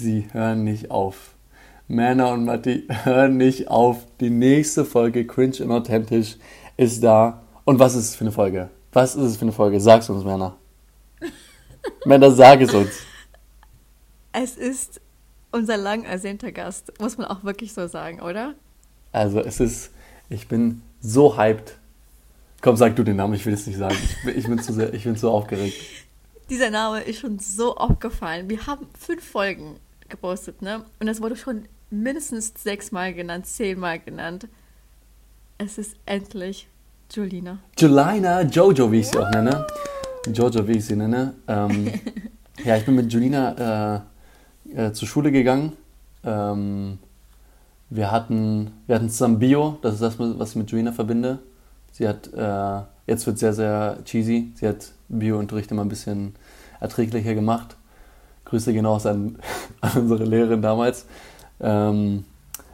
sie hören nicht auf. Männer und Matti hören nicht auf. Die nächste Folge Cringe und Authentisch ist da. Und was ist es für eine Folge? Was ist es für eine Folge? Sag's uns, Männer. Männer, sag es uns. Es ist unser lang ersehnter Gast, muss man auch wirklich so sagen, oder? Also es ist, ich bin so hyped. Komm, sag du den Namen, ich will es nicht sagen. Ich bin, ich bin, zu sehr, ich bin zu aufgeregt. Dieser Name ist schon so aufgefallen. Wir haben fünf Folgen gepostet, ne? Und es wurde schon mindestens sechsmal genannt, zehnmal genannt. Es ist endlich Julina. Julina, Jojo, wie ich sie auch nenne. Jojo, wie ich sie nenne. Ähm, ja, ich bin mit Julina äh, äh, zur Schule gegangen. Ähm, wir hatten, wir hatten zusammen Bio, das ist das, was ich mit Julina verbinde. Sie hat, äh, jetzt wird sehr, sehr cheesy, sie hat Bio-Unterricht immer ein bisschen erträglicher gemacht. Grüße genau an, an unsere Lehrerin damals. Ähm,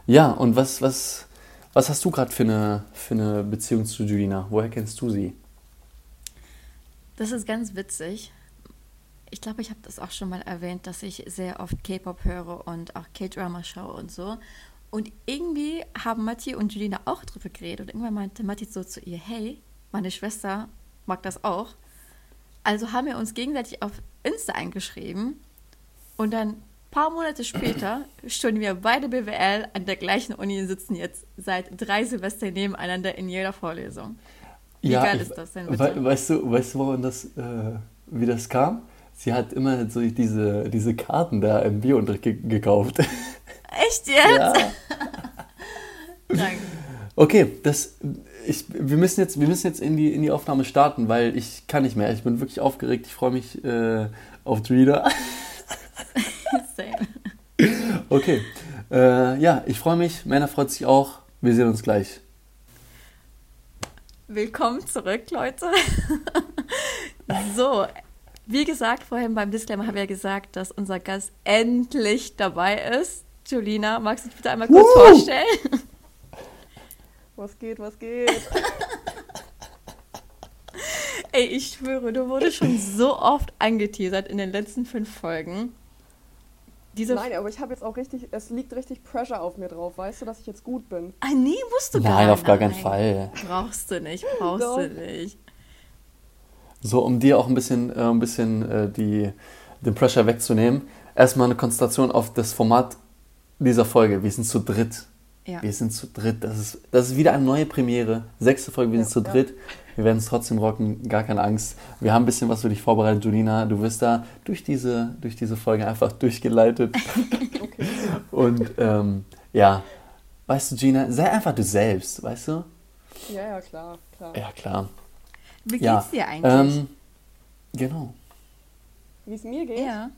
ja, und was, was, was hast du gerade für eine, für eine Beziehung zu Julina? Woher kennst du sie? Das ist ganz witzig. Ich glaube, ich habe das auch schon mal erwähnt, dass ich sehr oft K-Pop höre und auch K-Drama schaue und so. Und irgendwie haben Matti und Julina auch drüber geredet. Und irgendwann meinte Matti so zu ihr, hey, meine Schwester mag das auch. Also haben wir uns gegenseitig auf Insta eingeschrieben. Und dann ein paar Monate später studieren wir beide BWL an der gleichen Uni und sitzen jetzt seit drei Silvester nebeneinander in jeder Vorlesung. Wie ja, geil ist das denn bitte? We weißt du, weißt du, woran das, äh, wie das kam? Sie hat immer so diese, diese Karten da im Biounterricht ge gekauft. Echt jetzt? Ja. Danke. Okay, das, ich, wir müssen jetzt, wir müssen jetzt in, die, in die Aufnahme starten, weil ich kann nicht mehr. Ich bin wirklich aufgeregt. Ich freue mich äh, auf Drida. Okay. Äh, ja, ich freue mich. Männer freut sich auch. Wir sehen uns gleich. Willkommen zurück, Leute. so, wie gesagt, vorhin beim Disclaimer haben wir gesagt, dass unser Gast endlich dabei ist. Julina, magst du dich bitte einmal kurz uh! vorstellen? Was geht, was geht? Ey, ich schwöre, du wurdest schon so oft angeteasert in den letzten fünf Folgen. Diese Nein, aber ich habe jetzt auch richtig, es liegt richtig Pressure auf mir drauf, weißt du, dass ich jetzt gut bin. Ah, nee, musst du gar nicht. Nein, auf gar keinen Fall. Brauchst du nicht, brauchst Doch. du nicht. So, um dir auch ein bisschen, äh, ein bisschen äh, die, den Pressure wegzunehmen, erstmal eine Konzentration auf das Format dieser Folge. Wir sind zu dritt. Ja. Wir sind zu dritt. Das ist, das ist wieder eine neue Premiere. Sechste Folge, wir sind zu dritt. Wir werden es trotzdem rocken, gar keine Angst. Wir haben ein bisschen was für dich vorbereitet, Julina. Du wirst da durch diese, durch diese Folge einfach durchgeleitet. okay. Und ähm, ja, weißt du, Gina, sei einfach du selbst, weißt du? Ja, ja, klar, klar. Ja, klar. Wie ja. geht's dir eigentlich? Ähm, genau. Wie es mir geht? Ja.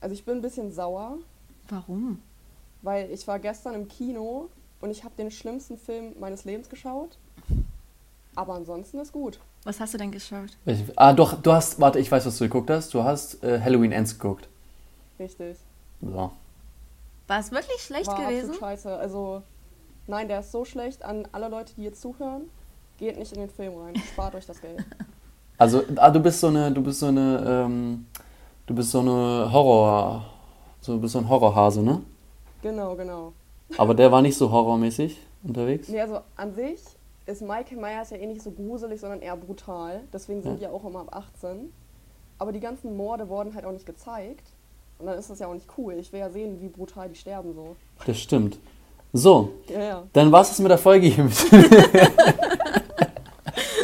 Also ich bin ein bisschen sauer. Warum? Weil ich war gestern im Kino und ich habe den schlimmsten Film meines Lebens geschaut. Aber ansonsten ist gut. Was hast du denn geschaut? Ich, ah, doch, du hast, warte, ich weiß, was du geguckt hast. Du hast äh, Halloween Ends geguckt. Richtig. So. War es wirklich schlecht War gewesen? scheiße. Also, nein, der ist so schlecht an alle Leute, die jetzt zuhören. Geht nicht in den Film rein. Spart euch das Geld. Also, ah, du bist so eine, du bist so eine, ähm, du bist so eine Horror, so, du bist so ein Horrorhase, ne? Genau, genau. Aber der war nicht so horrormäßig unterwegs? Nee, also an sich ist Michael Myers ja eh nicht so gruselig, sondern eher brutal. Deswegen sind ja. die ja auch immer ab 18. Aber die ganzen Morde wurden halt auch nicht gezeigt. Und dann ist das ja auch nicht cool. Ich will ja sehen, wie brutal die sterben so. Das stimmt. So, ja, ja. dann war es mit der Folge hier.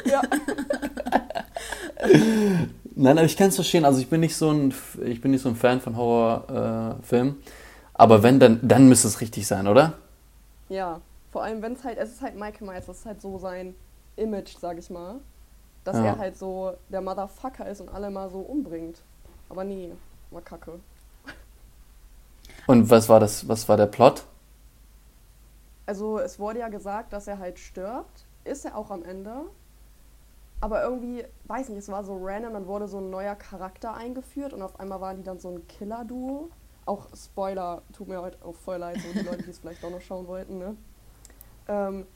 ja. Nein, aber ich kann es verstehen. Also ich bin nicht so ein, ich bin nicht so ein Fan von Horrorfilmen. Äh, aber wenn, dann, dann müsste es richtig sein, oder? Ja, vor allem wenn es halt, es ist halt Michael Myers, das ist halt so sein Image, sag ich mal. Dass ja. er halt so der Motherfucker ist und alle mal so umbringt. Aber nee, war kacke. Und was war das, was war der Plot? Also es wurde ja gesagt, dass er halt stirbt. Ist er auch am Ende. Aber irgendwie, weiß nicht, es war so random, dann wurde so ein neuer Charakter eingeführt und auf einmal waren die dann so ein Killer-Duo. Auch Spoiler, tut mir heute auch voll leid, so die Leute, die es vielleicht auch noch schauen wollten, ne? Ähm,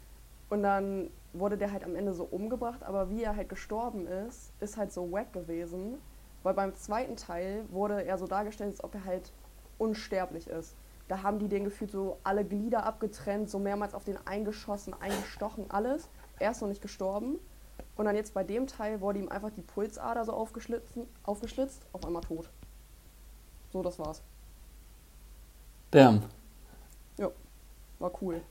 und dann wurde der halt am Ende so umgebracht, aber wie er halt gestorben ist, ist halt so wack gewesen, Weil beim zweiten Teil wurde er so dargestellt, als ob er halt unsterblich ist. Da haben die den gefühlt so alle Glieder abgetrennt, so mehrmals auf den eingeschossen, eingestochen, alles. Er ist noch nicht gestorben. Und dann jetzt bei dem Teil wurde ihm einfach die Pulsader so aufgeschlitzt, aufgeschlitzt auf einmal tot. So, das war's. Damn. Ja, war cool.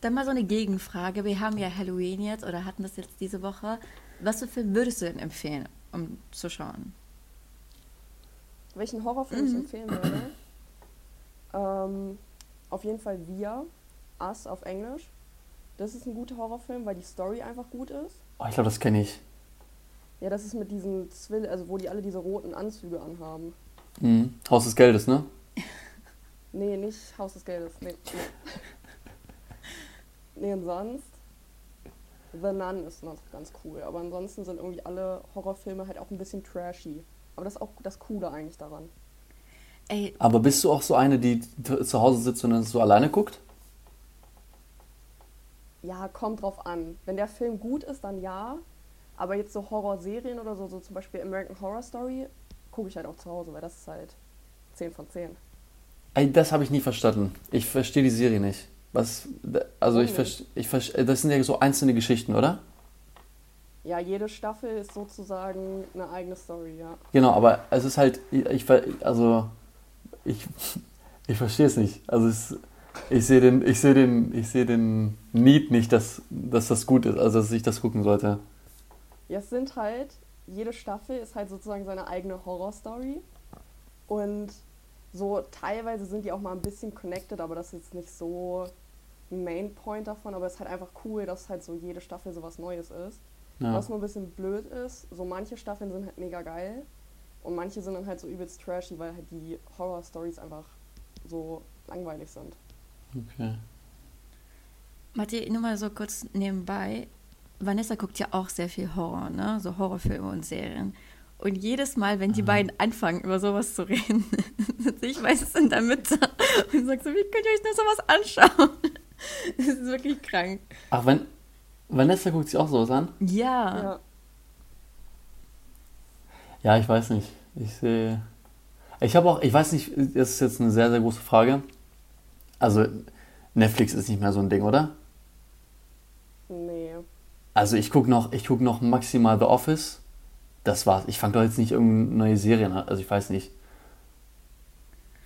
Dann mal so eine Gegenfrage. Wir haben ja Halloween jetzt oder hatten das jetzt diese Woche. Was für Film würdest du denn empfehlen, um zu schauen? Welchen Horrorfilm ich empfehlen würde? Ähm, auf jeden Fall Wir, Us auf Englisch. Das ist ein guter Horrorfilm, weil die Story einfach gut ist. Oh, ich glaube, das kenne ich. Ja, das ist mit diesen Zwill, also wo die alle diese roten Anzüge anhaben. Mhm. Haus des Geldes, ne? Nee, nicht Haus des Geldes. Nee, nee. nee und sonst? The Nun ist noch ganz cool. Aber ansonsten sind irgendwie alle Horrorfilme halt auch ein bisschen trashy. Aber das ist auch das Coole eigentlich daran. Ey, Aber bist du auch so eine, die zu Hause sitzt und dann so alleine guckt? Ja, kommt drauf an. Wenn der Film gut ist, dann ja. Aber jetzt so Horrorserien oder so, so zum Beispiel American Horror Story, gucke ich halt auch zu Hause, weil das ist halt 10 von 10. Das habe ich nie verstanden. Ich verstehe die Serie nicht. Was, also ich Warum verstehe, ich verstehe, das sind ja so einzelne Geschichten, oder? Ja, jede Staffel ist sozusagen eine eigene Story, ja. Genau, aber es ist halt, ich, also ich, ich verstehe es nicht. Also es, ich sehe den, ich sehe den, ich sehe den Need nicht, dass, dass das gut ist, also dass ich das gucken sollte. Ja, es sind halt, jede Staffel ist halt sozusagen seine eigene Horror-Story. Und so teilweise sind die auch mal ein bisschen connected, aber das ist jetzt nicht so ein Main Point davon. Aber es ist halt einfach cool, dass halt so jede Staffel so was Neues ist. Ja. Was nur ein bisschen blöd ist, so manche Staffeln sind halt mega geil. Und manche sind dann halt so übelst trashy, weil halt die Horror-Stories einfach so langweilig sind. Okay. Matti, nur mal so kurz nebenbei. Vanessa guckt ja auch sehr viel Horror, ne? So Horrorfilme und Serien. Und jedes Mal, wenn die beiden anfangen, über sowas zu reden, sitze ich meistens in der Mitte und sage so, wie könnt ihr euch nur sowas anschauen? Das ist wirklich krank. Ach, wenn, Vanessa guckt sich auch sowas an? Ja. Ja. Ja, ich weiß nicht. Ich sehe. Ich habe auch, ich weiß nicht, das ist jetzt eine sehr, sehr große Frage. Also, Netflix ist nicht mehr so ein Ding, oder? Nee. Also, ich gucke noch, ich guck noch maximal The Office. Das war's. Ich fange doch jetzt nicht irgendeine neue Serien an. Also, ich weiß nicht.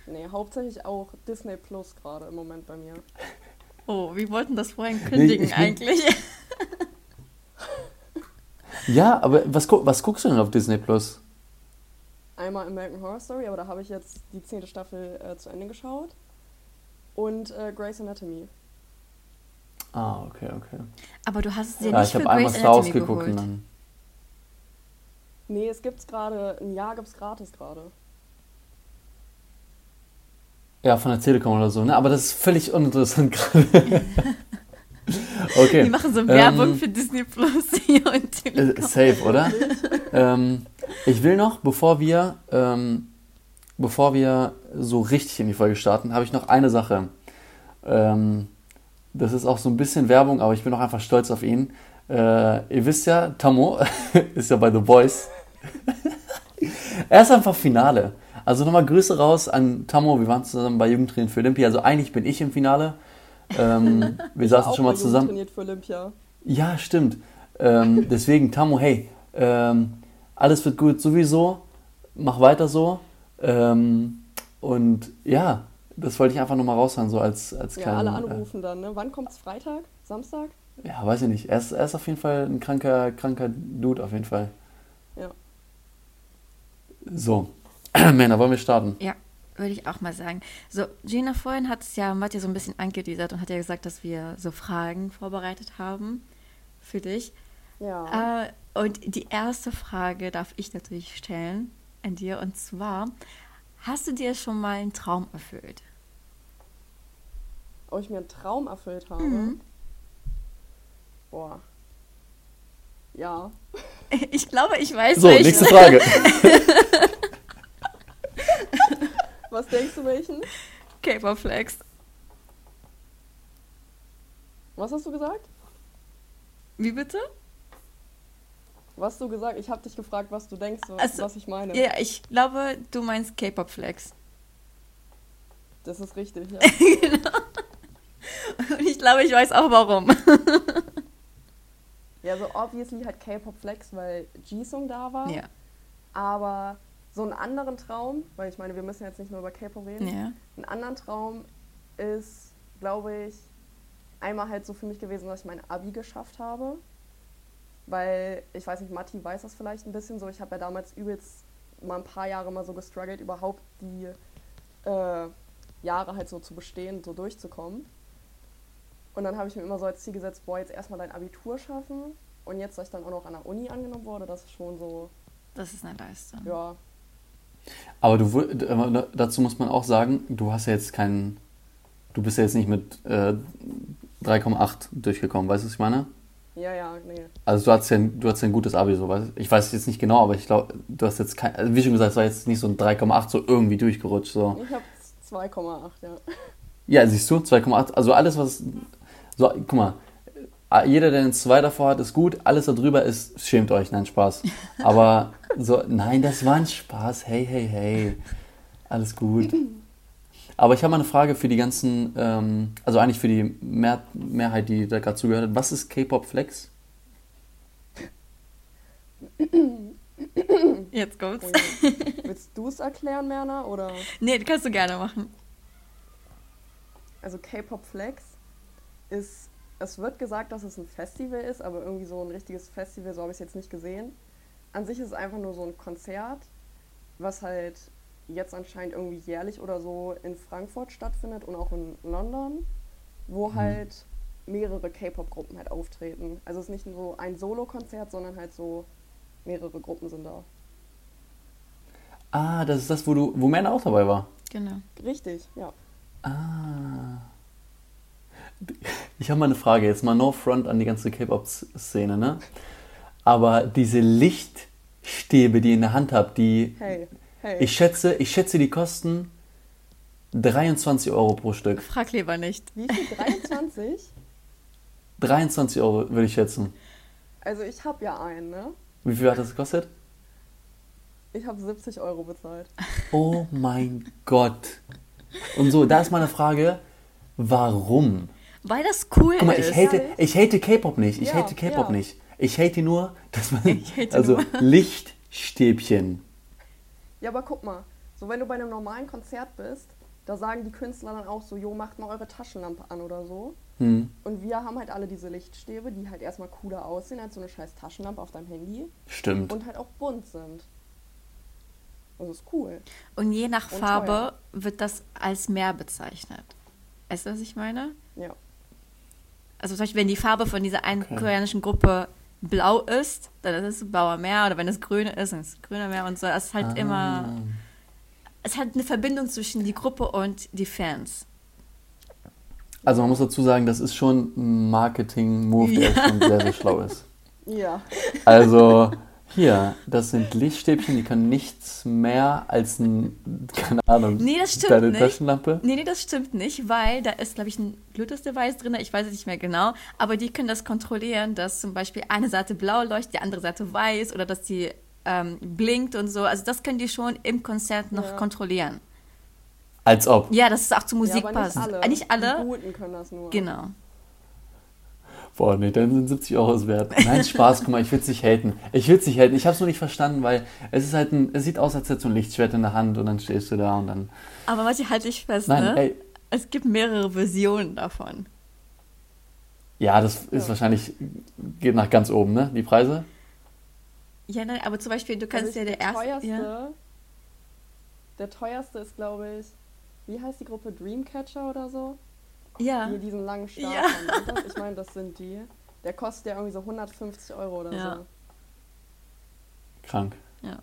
Nee, hauptsächlich auch Disney Plus gerade im Moment bei mir. Oh, wir wollten das vorhin kündigen bin- eigentlich. Ja, aber was, was guckst du denn auf Disney Plus? Einmal American Horror Story, aber da habe ich jetzt die zehnte Staffel äh, zu Ende geschaut. Und äh, Grey's Anatomy. Ah, okay, okay. Aber du hast es dir Ja, nicht ich für habe einmal Grey's Anatomy geguckt und geholt. dann. Nee, es gibt's gerade, ein Jahr gibt's gratis gerade. Ja, von der Telekom oder so, ne? Aber das ist völlig uninteressant gerade. okay. Die machen so ähm, Werbung für Disney Plus hier und Äh, Telekom. safe, oder? ähm, ich will noch, bevor wir, ähm, bevor wir so richtig in die Folge starten, habe ich noch eine Sache. Ähm, das ist auch so ein bisschen Werbung, aber ich bin auch einfach stolz auf ihn. Äh, ihr wisst ja, Tammo ist ja bei The Boys. er ist einfach Finale. Also nochmal Grüße raus an Tammo. Wir waren zusammen bei Jugendtraining für Olympia. Also eigentlich bin ich im Finale. Ähm, wir saßen schon mal zusammen. trainiert für Olympia. Ja, stimmt. Ähm, deswegen, Tamu, hey, ähm, alles wird gut sowieso. Mach weiter so. Ähm, und ja, das wollte ich einfach nochmal raushauen, so als, als Ja, kleinen, alle anrufen dann, ne? Wann kommt's? Freitag? Samstag? Äh, ja, weiß ich nicht. Er ist, er ist auf jeden Fall ein kranker, kranker Dude, auf jeden Fall. Ja. So, Männer, wollen wir starten? Ja, würde ich auch mal sagen. So, Gina vorhin hat es ja Matti so ein bisschen angeteasert und hat ja gesagt, dass wir so Fragen vorbereitet haben für dich. Ja. Äh, und die erste Frage darf ich natürlich stellen an dir und zwar, hast du dir schon mal einen Traum erfüllt? Ob ich mir einen Traum erfüllt habe? Mhm. Boah. Ja. Ich glaube, ich weiß So, welchen. nächste Frage. Was denkst du welchen? Caperflex. Was hast du gesagt? Wie bitte? Was du gesagt, ich habe dich gefragt, was du denkst, was, Also, was ich meine. Ja, ich glaube, du meinst K-Pop Flex. Das ist richtig, ja. Und ich glaube, ich weiß auch warum. Ja, so obviously halt K-Pop Flex, weil Jisung da war. Ja. Aber so einen anderen Traum, weil ich meine, wir müssen jetzt nicht nur über K-Pop reden. Ja. Ein anderen Traum ist, glaube ich, einmal halt so für mich gewesen, dass ich mein Abi geschafft habe. Weil, ich weiß nicht, Matti weiß das vielleicht ein bisschen so. Ich habe ja damals übelst mal ein paar Jahre mal so gestruggelt, überhaupt die äh, Jahre halt so zu bestehen, so durchzukommen. Und dann habe ich mir immer so als Ziel gesetzt, boah, jetzt erstmal dein Abitur schaffen. Und jetzt, dass ich dann auch noch an der Uni angenommen wurde, das ist schon so, Das ist eine Leistung. ja, Aber du, dazu muss man auch sagen, du hast ja jetzt keinen, du bist ja jetzt nicht mit äh, 3,8 durchgekommen, weißt du, was ich meine? ja, ja, nee. Also du hast ja, ein- du hast ja ein gutes Abi, so, weißt du? Ich weiß jetzt nicht genau, aber ich glaube, du hast jetzt kein, also wie schon gesagt, es war jetzt nicht so ein 3,8 so irgendwie durchgerutscht, so. Ich habe 2,8, ja. Ja, siehst du, 2,8, also alles, was, so, guck mal, äh, jeder, der einen 2 davor hat, ist gut, alles darüber ist, schämt euch, nein, Spaß. Aber so, nein, das war ein Spaß, hey, hey, hey, alles gut. Aber ich habe mal eine Frage für die ganzen, ähm, also eigentlich für die Mehr Mehrheit, die da gerade zugehört hat. Was ist K-Pop Flex? Jetzt kommt's. Willst du es erklären, Merna? Oder? Nee, kannst du gerne machen. Also K-Pop Flex ist, es wird gesagt, dass es ein Festival ist, aber irgendwie so ein richtiges Festival, so habe ich es jetzt nicht gesehen. An sich ist es einfach nur so ein Konzert, was halt jetzt anscheinend irgendwie jährlich oder so in Frankfurt stattfindet und auch in London, wo halt mehrere K-Pop-Gruppen halt auftreten. Also es ist nicht nur so ein Solo-Konzert, sondern halt so mehrere Gruppen sind da. Ah, das ist das, wo du, wo Männer auch dabei war. Genau. Richtig, ja. Ah. Ich habe mal eine Frage, jetzt mal no front an die ganze K-Pop-Szene, ne? Aber diese Lichtstäbe, die ihr in der Hand habt, die, Hey, hey. ich schätze, ich schätze, die kosten 23 Euro pro Stück. Frag lieber nicht. Wie viel? 23? 23 Euro würde ich schätzen. Also ich habe ja einen, ne? Wie viel hat das gekostet? Ich habe 70 Euro bezahlt. Oh mein Gott. Und so, da ist meine Frage, warum? Weil das cool Guck mal, ist. ich hate, ich hate K-Pop nicht. Ich Ja, hate K-Pop ja. nicht. Ich hate nur, dass man. Also nur. Lichtstäbchen. Ja, aber guck mal, so wenn du bei einem normalen Konzert bist, da sagen die Künstler dann auch so, jo, macht mal eure Taschenlampe an oder so. Hm, Und wir haben halt alle diese Lichtstäbe, die halt erstmal cooler aussehen als so eine scheiß Taschenlampe auf deinem Handy stimmt. und halt auch bunt sind. Das ist cool. Und je nach Und Farbe teuer. wird das als mehr bezeichnet. Weißt du, was ich meine? Ja. Also zum Beispiel, wenn die Farbe von dieser einen Okay. koreanischen Gruppe blau ist, dann ist es blauer Meer. Oder wenn es grün ist, dann ist es grüner Meer und so. Es ist halt Ah. immer, es hat eine Verbindung zwischen die Gruppe und die Fans. Also man muss dazu sagen, das ist schon ein Marketing-Move, der schon sehr, sehr schlau ist. Ja. Also hier, das sind Lichtstäbchen, die können nichts mehr als ein, keine Ahnung, Nee, das stimmt deine nicht. Taschenlampe. Nee, nee, das stimmt nicht, weil da ist, glaube ich, ein Bluetooth-Device drin, ich weiß es nicht mehr genau, aber die können das kontrollieren, dass zum Beispiel eine Seite blau leuchtet, die andere Seite weiß oder dass die ähm, blinkt und so. Also das können die schon im Konzert noch Ja. kontrollieren. Als ob. Ja, dass es auch zur Musik ja, aber passt. nicht alle. Nicht alle, Die Guten können das nur. genau. Boah, nee, dann sind 70 Euro es wert. Nein, Spaß, guck mal, ich will es nicht haten. Ich will es nicht haten. Ich habe es nur nicht verstanden, weil es ist halt ein, es sieht aus, als hättest du ein Lichtschwert in der Hand und dann stehst du da und dann. Aber was ich halte ich fest, Nein, ne? ey, Es gibt mehrere Versionen davon. ja, das ist Ja. wahrscheinlich, geht nach ganz oben, ne? Die Preise? Ja, nein, aber zum Beispiel, du kannst Also ja ich- der erste. teuerste, Ja. Der teuerste ist, glaube ich, wie heißt die Gruppe? Dreamcatcher oder so? Ja. Mit diesen langen Stab Ja. haben. Ich meine, das sind die. Der kostet ja irgendwie so 150 Euro oder Ja. so. Krank. Ja.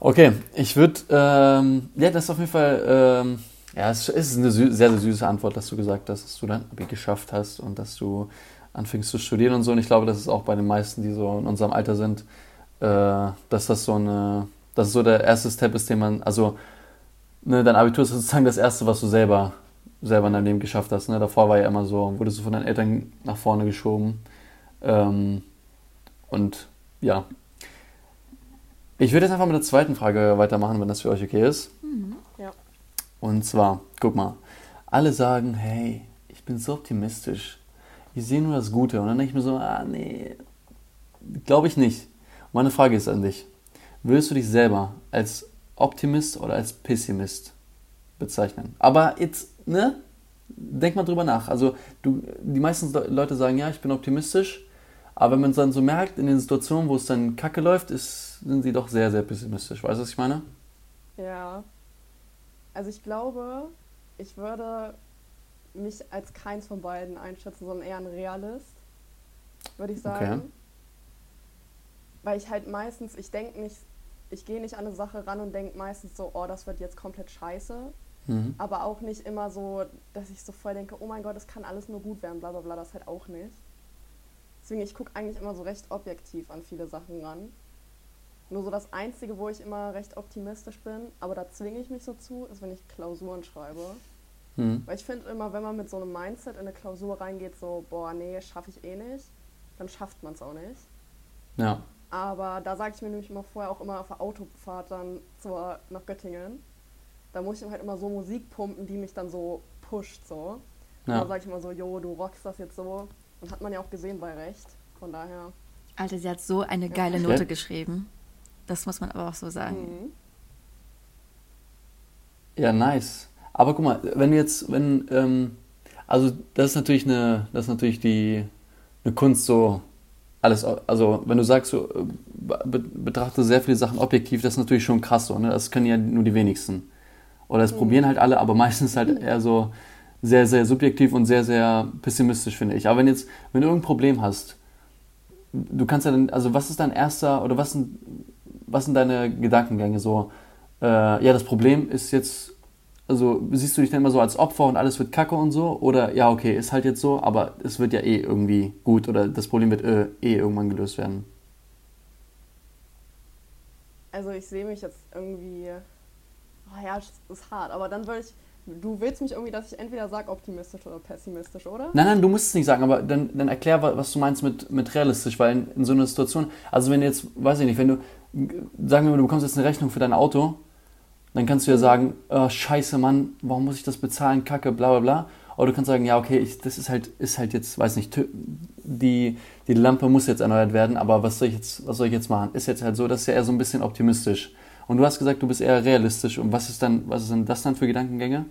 Okay, ich würde, ähm, ja, das ist auf jeden Fall, ähm, ja, es ist eine sü sehr, sehr süße Antwort, dass du gesagt hast, dass du dein Abi geschafft hast und dass du anfängst zu studieren und so. Und ich glaube, das ist auch bei den meisten, die so in unserem Alter sind, äh, dass das so eine, dass so der erste Step ist, den man, also, ne, dein Abitur ist sozusagen das erste, was du selber, selber in deinem Leben geschafft hast. Ne? Davor war ja immer so, wurdest du von deinen Eltern nach vorne geschoben. Ähm, und ja. Ich würde jetzt einfach mit der zweiten Frage weitermachen, wenn das für euch okay ist. Ja. Und zwar, guck mal, alle sagen, hey, ich bin so optimistisch. Ich sehe nur das Gute. Und dann denke ich mir so, ah, nee, glaube ich nicht. Und meine Frage ist an dich. Würdest du dich selber als Optimist oder als Pessimist bezeichnen? Aber jetzt, ne? Denk mal drüber nach. Also, du, die meisten Le- Leute sagen, ja, ich bin optimistisch. Aber wenn man es dann so merkt, in den Situationen, wo es dann kacke läuft, ist, sind sie doch sehr, sehr pessimistisch. Weißt du, was ich meine? Ja. Also ich glaube, ich würde mich als keins von beiden einschätzen, sondern eher ein Realist, würde ich sagen. Okay. Weil ich halt meistens, ich denke nicht, ich gehe nicht an eine Sache ran und denke meistens so, oh, das wird jetzt komplett scheiße. Mhm. Aber auch nicht immer so, dass ich so voll denke, oh mein Gott, es kann alles nur gut werden, bla bla bla, das halt auch nicht. Deswegen, ich gucke eigentlich immer so recht objektiv an viele Sachen ran. Nur so das Einzige, wo ich immer recht optimistisch bin, aber da zwinge ich mich so zu, ist, wenn ich Klausuren schreibe. Mhm. Weil ich finde immer, wenn man mit so einem Mindset in eine Klausur reingeht, so, boah, nee, schaffe ich eh nicht, dann schafft man es auch nicht. Ja. Aber da sage ich mir nämlich immer vorher auch immer auf der Autofahrt dann zur, nach Göttingen. Da muss ich dann halt immer so Musik pumpen, die mich dann so pusht, so. Ja. dann sage ich immer so, jo, du rockst das jetzt so. Und hat man ja auch gesehen bei Recht. Von daher. Alter, sie hat so eine geile Okay. Note geschrieben. Das muss man aber auch so sagen. Mhm. Ja, nice. Aber guck mal, wenn du jetzt, wenn, ähm, also das ist natürlich eine, das ist natürlich die, eine Kunst so alles, also wenn du sagst, so, äh, be betrachte sehr viele Sachen objektiv, das ist natürlich schon krass so, ne? Das können ja nur die wenigsten. Oder das probieren halt alle, aber meistens halt eher so sehr, sehr subjektiv und sehr, sehr pessimistisch, finde ich. Aber wenn jetzt, wenn du irgendein Problem hast, du kannst ja dann, also was ist dein erster, oder was sind, was sind deine Gedankengänge so? Äh, ja, das Problem ist jetzt, also siehst du dich dann immer so als Opfer und alles wird kacke und so? Oder ja, okay, ist halt jetzt so, aber es wird ja eh irgendwie gut oder das Problem wird äh, eh irgendwann gelöst werden. Also ich sehe mich jetzt irgendwie. Oh ja, es ist hart. Aber dann würde ich. Du willst mich irgendwie, dass ich entweder sage optimistisch oder pessimistisch, oder? Nein, nein, du musst es nicht sagen, aber dann, dann erklär, wa- was du meinst mit, mit realistisch, weil in, in so einer Situation, also wenn du jetzt, weiß ich nicht, wenn du, sagen wir mal, du bekommst jetzt eine Rechnung für dein Auto, dann kannst du ja sagen, oh, scheiße, Mann, warum muss ich das bezahlen, kacke, bla bla bla. Oder du kannst sagen, ja, okay, ich, das ist halt, ist halt jetzt, weiß nicht, die, die Lampe muss jetzt erneuert werden, aber was soll ich jetzt, was soll ich jetzt machen? Ist jetzt halt so, das ist ja eher so ein bisschen optimistisch. Und du hast gesagt, du bist eher realistisch. Und was ist dann, was sind das dann für Gedankengänge?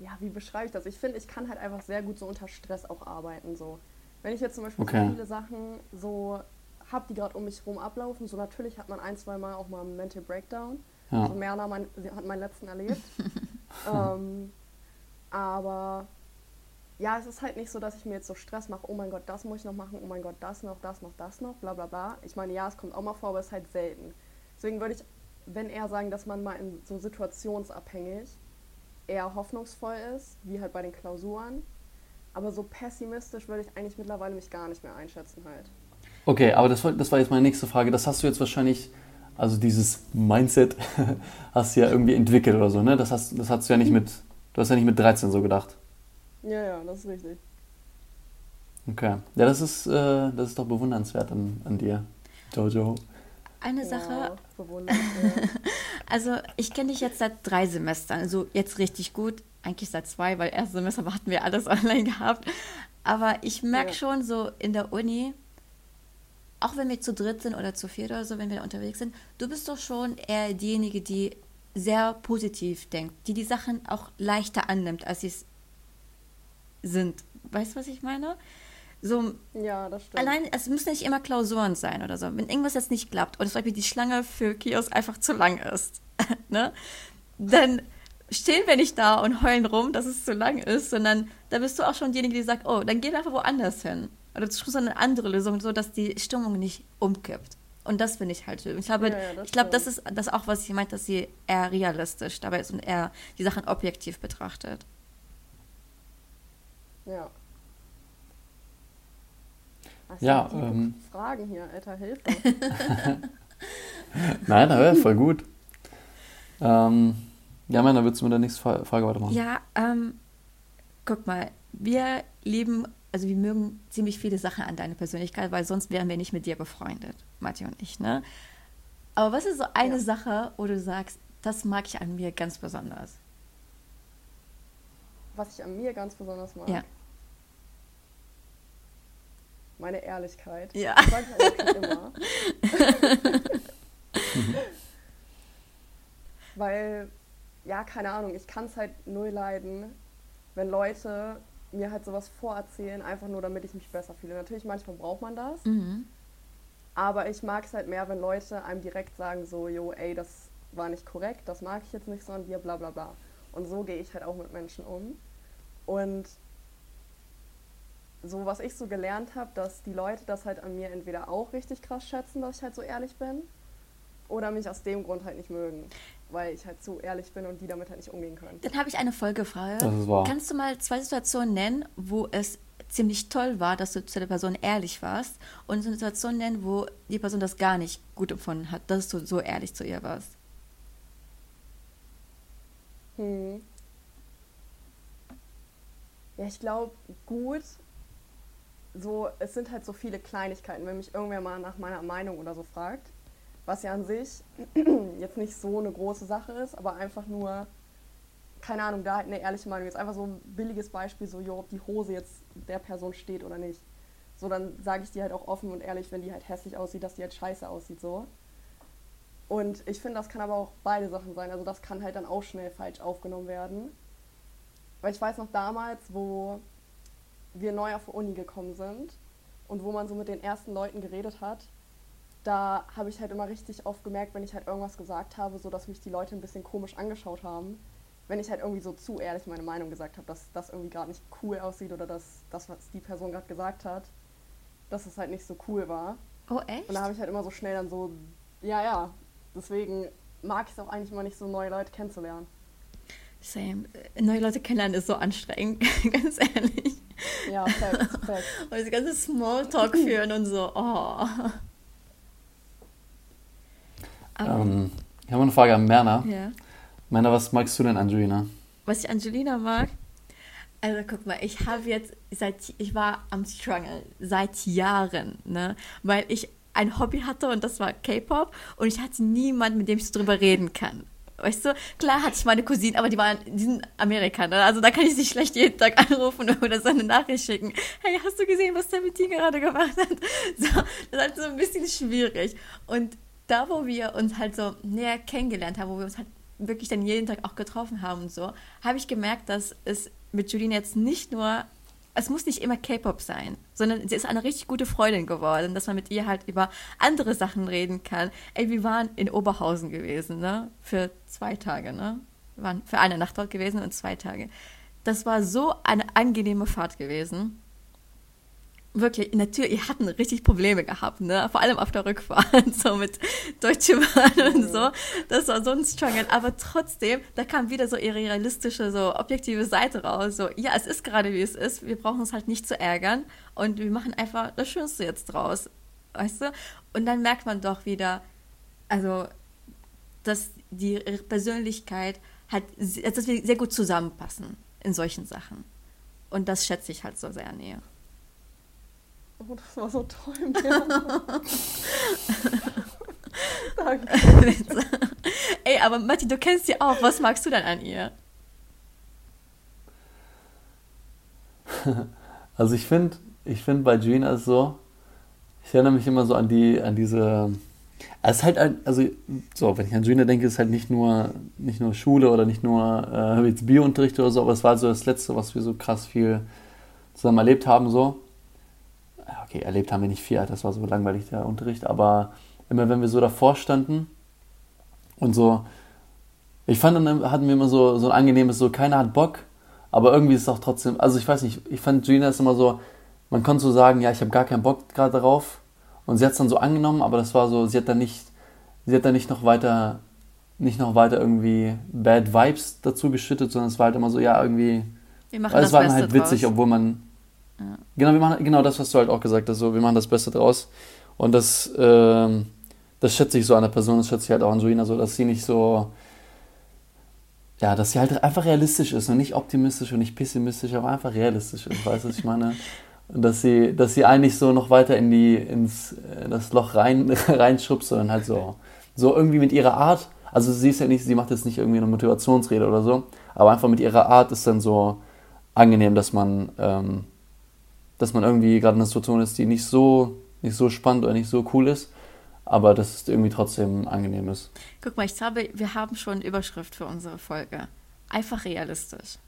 Ja, wie beschreibe ich das? Ich finde, ich kann halt einfach sehr gut so unter Stress auch arbeiten. So. Wenn ich jetzt zum Beispiel Okay. so viele Sachen so habe, die gerade um mich herum ablaufen, so natürlich hat man ein, zwei Mal auch mal einen Mental Breakdown. Ja. So Merna mein, hat meinen letzten erlebt. ähm, aber ja, es ist halt nicht so, dass ich mir jetzt so Stress mache, oh mein Gott, das muss ich noch machen, oh mein Gott, das noch, das noch, das noch, bla bla bla. Ich meine, ja, es kommt auch mal vor, aber es ist halt selten. Deswegen würde ich, wenn eher sagen, dass man mal in so situationsabhängig eher hoffnungsvoll ist, wie halt bei den Klausuren. Aber so pessimistisch würde ich eigentlich mittlerweile mich gar nicht mehr einschätzen halt. Okay, aber das war, das war jetzt meine nächste Frage. Das hast du jetzt wahrscheinlich, also dieses Mindset hast du ja irgendwie entwickelt oder so, ne? Das hast, das hast du ja nicht mit, du hast ja nicht mit 13 so gedacht. Ja, ja, das ist richtig. Okay. Ja, das ist, äh, das ist doch bewundernswert an, an dir, Jojo. Eine Sache, Ja, also ich kenne dich jetzt seit drei Semestern, also jetzt richtig gut. Eigentlich seit zwei, weil erste Semester hatten wir alles online gehabt. Aber ich merke Ja. schon so in der Uni, auch wenn wir zu dritt sind oder zu viert oder so, wenn wir da unterwegs sind, du bist doch schon eher diejenige, die sehr positiv denkt, die die Sachen auch leichter annimmt, als sie es sind. Weißt du, was ich meine? So, ja, das stimmt. Allein, es müssen nicht immer Klausuren sein oder so. Wenn irgendwas jetzt nicht klappt oder zum Beispiel die Schlange für Kiosk einfach zu lang ist, ne? dann stehen wir nicht da und heulen rum, dass es zu lang ist, sondern da bist du auch schon diejenige, die sagt, oh, dann gehen wir einfach woanders hin. Oder du suchst eine andere Lösung, so dass die Stimmung nicht umkippt. Und das finde ich halt schön. Ich glaube, Ja, ja, das ich glaube, das ist das auch, was sie meint, dass sie eher realistisch dabei ist und eher die Sachen objektiv betrachtet. Ja. Was Ja, sind die ähm, Fragen hier, alter Hilfe. Nein, aber voll gut. Ähm, ja, Männer, willst du mit der nächsten Fra- Frage weitermachen? Ja, ähm, guck mal, wir lieben also wir mögen ziemlich viele Sachen an deiner Persönlichkeit, weil sonst wären wir nicht mit dir befreundet, Matti und ich, ne? Aber was ist so eine ja. Sache, wo du sagst, das mag ich an mir ganz besonders? Was ich an mir ganz besonders mag? Ja. Meine Ehrlichkeit. Ja. Das sage ich eigentlich immer. Weil, ja, keine Ahnung, ich kann es halt null leiden, wenn Leute mir halt sowas vorerzählen, einfach nur damit ich mich besser fühle. Natürlich, manchmal braucht man das. Mhm. Aber ich mag es halt mehr, wenn Leute einem direkt sagen, so, yo, ey, das war nicht korrekt, das mag ich jetzt nicht so an dir, bla bla bla. Und so gehe ich halt auch mit Menschen um. Und so, was ich so gelernt habe, dass die Leute das halt an mir entweder auch richtig krass schätzen, dass ich halt so ehrlich bin, oder mich aus dem Grund halt nicht mögen, weil ich halt zu ehrlich bin und die damit halt nicht umgehen können. Dann habe ich eine Folgefrage. Das ist wahr. Kannst du mal zwei Situationen nennen, wo es ziemlich toll war, dass du zu der Person ehrlich warst und eine Situation nennen, wo die Person das gar nicht gut empfunden hat, dass du so ehrlich zu ihr warst? Hm. Ja, ich glaube, gut. So, es sind halt so viele Kleinigkeiten, wenn mich irgendwer mal nach meiner Meinung oder so fragt was ja an sich jetzt nicht so eine große Sache ist, aber einfach nur, keine Ahnung, da halt eine ehrliche Meinung. Jetzt einfach so ein billiges Beispiel, so, jo, ob die Hose jetzt der Person steht oder nicht. So, dann sage ich die halt auch offen und ehrlich, wenn die halt hässlich aussieht, dass die halt scheiße aussieht, so. Und ich finde, das kann aber auch beide Sachen sein. Also das kann halt dann auch schnell falsch aufgenommen werden. Weil ich weiß noch damals, wo wir neu auf die Uni gekommen sind und wo man so mit den ersten Leuten geredet hat, da habe ich halt immer richtig oft gemerkt, wenn ich halt irgendwas gesagt habe, so dass mich die Leute ein bisschen komisch angeschaut haben, wenn ich halt irgendwie so zu ehrlich meine Meinung gesagt habe, dass das irgendwie gerade nicht cool aussieht oder dass das, was die Person gerade gesagt hat, dass es halt nicht so cool war. Oh, echt? Und da habe ich halt immer so schnell dann so, ja, ja, deswegen mag ich es auch eigentlich immer nicht so, neue Leute kennenzulernen. Same. Neue Leute kennenlernen ist so anstrengend, ganz ehrlich. Ja, fact, fact. Und das ganze Smalltalk führen und so, oh. Ähm, ich habe eine Frage an Merna. Ja. Merna, was magst du denn, Angelina? Was ich Angelina mag? Also guck mal, ich habe jetzt seit ich war am Struggle seit Jahren, ne, weil ich ein Hobby hatte und das war K-Pop und ich hatte niemanden, mit dem ich drüber reden kann. Weißt du, klar hatte ich meine Cousinen, aber die waren, die sind Amerikaner, also da kann ich sie schlecht jeden Tag anrufen oder so eine Nachricht schicken. Hey, hast du gesehen, was der mit dir gerade gemacht hat? So, das ist halt so ein bisschen schwierig. Und da, wo wir uns halt so näher kennengelernt haben, wo wir uns halt wirklich dann jeden Tag auch getroffen haben und so, habe ich gemerkt, dass es mit Julien jetzt nicht nur, es muss nicht immer K-Pop sein, sondern sie ist eine richtig gute Freundin geworden, dass man mit ihr halt über andere Sachen reden kann. Ey, wir waren in Oberhausen gewesen, ne? Für zwei Tage, ne? Wir waren für eine Nacht dort gewesen und zwei Tage. Das war so eine angenehme Fahrt gewesen wirklich, natürlich, ihr hatten richtig Probleme gehabt, ne? Vor allem auf der Rückfahrt, so mit Deutsche Bahn und so. Das war so ein Struggle. Aber trotzdem, da kam wieder so ihre realistische, so objektive Seite raus. So, ja, es ist gerade wie es ist. Wir brauchen uns halt nicht zu ärgern. Und wir machen einfach das Schönste jetzt draus. Weißt du? Und dann merkt man doch wieder, also, dass die Persönlichkeit halt, dass wir sehr gut zusammenpassen in solchen Sachen. Und das schätze ich halt so sehr näher. Oh, das war so toll. Danke. Ey, aber Matti, du kennst sie auch. Was magst du denn an ihr? Also ich finde, ich finde bei Gina ist so, ich erinnere mich immer so an die, an diese, es ist halt, also so, wenn ich an Gina denke, ist halt nicht nur, nicht nur Schule oder nicht nur äh, jetzt Biounterricht oder so, aber es war so das Letzte, was wir so krass viel zusammen erlebt haben so okay, erlebt haben wir nicht viel, das war so langweilig der Unterricht, aber immer wenn wir so davor standen und so, ich fand, dann hatten wir immer so, so ein angenehmes, so keiner hat Bock, aber irgendwie ist es auch trotzdem, also ich weiß nicht, ich fand Gina ist immer so, man konnte so sagen, ja, ich habe gar keinen Bock gerade darauf und sie hat es dann so angenommen, aber das war so, sie hat dann nicht, sie hat dann nicht noch weiter, nicht noch weiter irgendwie Bad Vibes dazu geschüttet, sondern es war halt immer so, ja, irgendwie, wir machen es das war Beste halt witzig, draus. obwohl man, Ja. Genau, wir machen, genau das, was du halt auch gesagt hast. So, wir machen das Beste draus. Und das, ähm, das schätze ich so an der Person, das schätze ich halt auch an Joina so, dass sie nicht so, ja, dass sie halt einfach realistisch ist und nicht optimistisch und nicht pessimistisch, aber einfach realistisch ist. Weißt du, was ich meine? dass sie, dass sie eigentlich so noch weiter in die, ins äh, das Loch rein, reinschubst, sondern halt so, so irgendwie mit ihrer Art. Also sie ist ja nicht, sie macht jetzt nicht irgendwie eine Motivationsrede oder so, aber einfach mit ihrer Art ist dann so angenehm, dass man, ähm, dass man irgendwie gerade in einer Situation ist, die nicht so, nicht so spannend oder nicht so cool ist, aber dass es irgendwie trotzdem angenehm ist. Guck mal, ich glaube, wir haben schon eine Überschrift für unsere Folge. Einfach realistisch.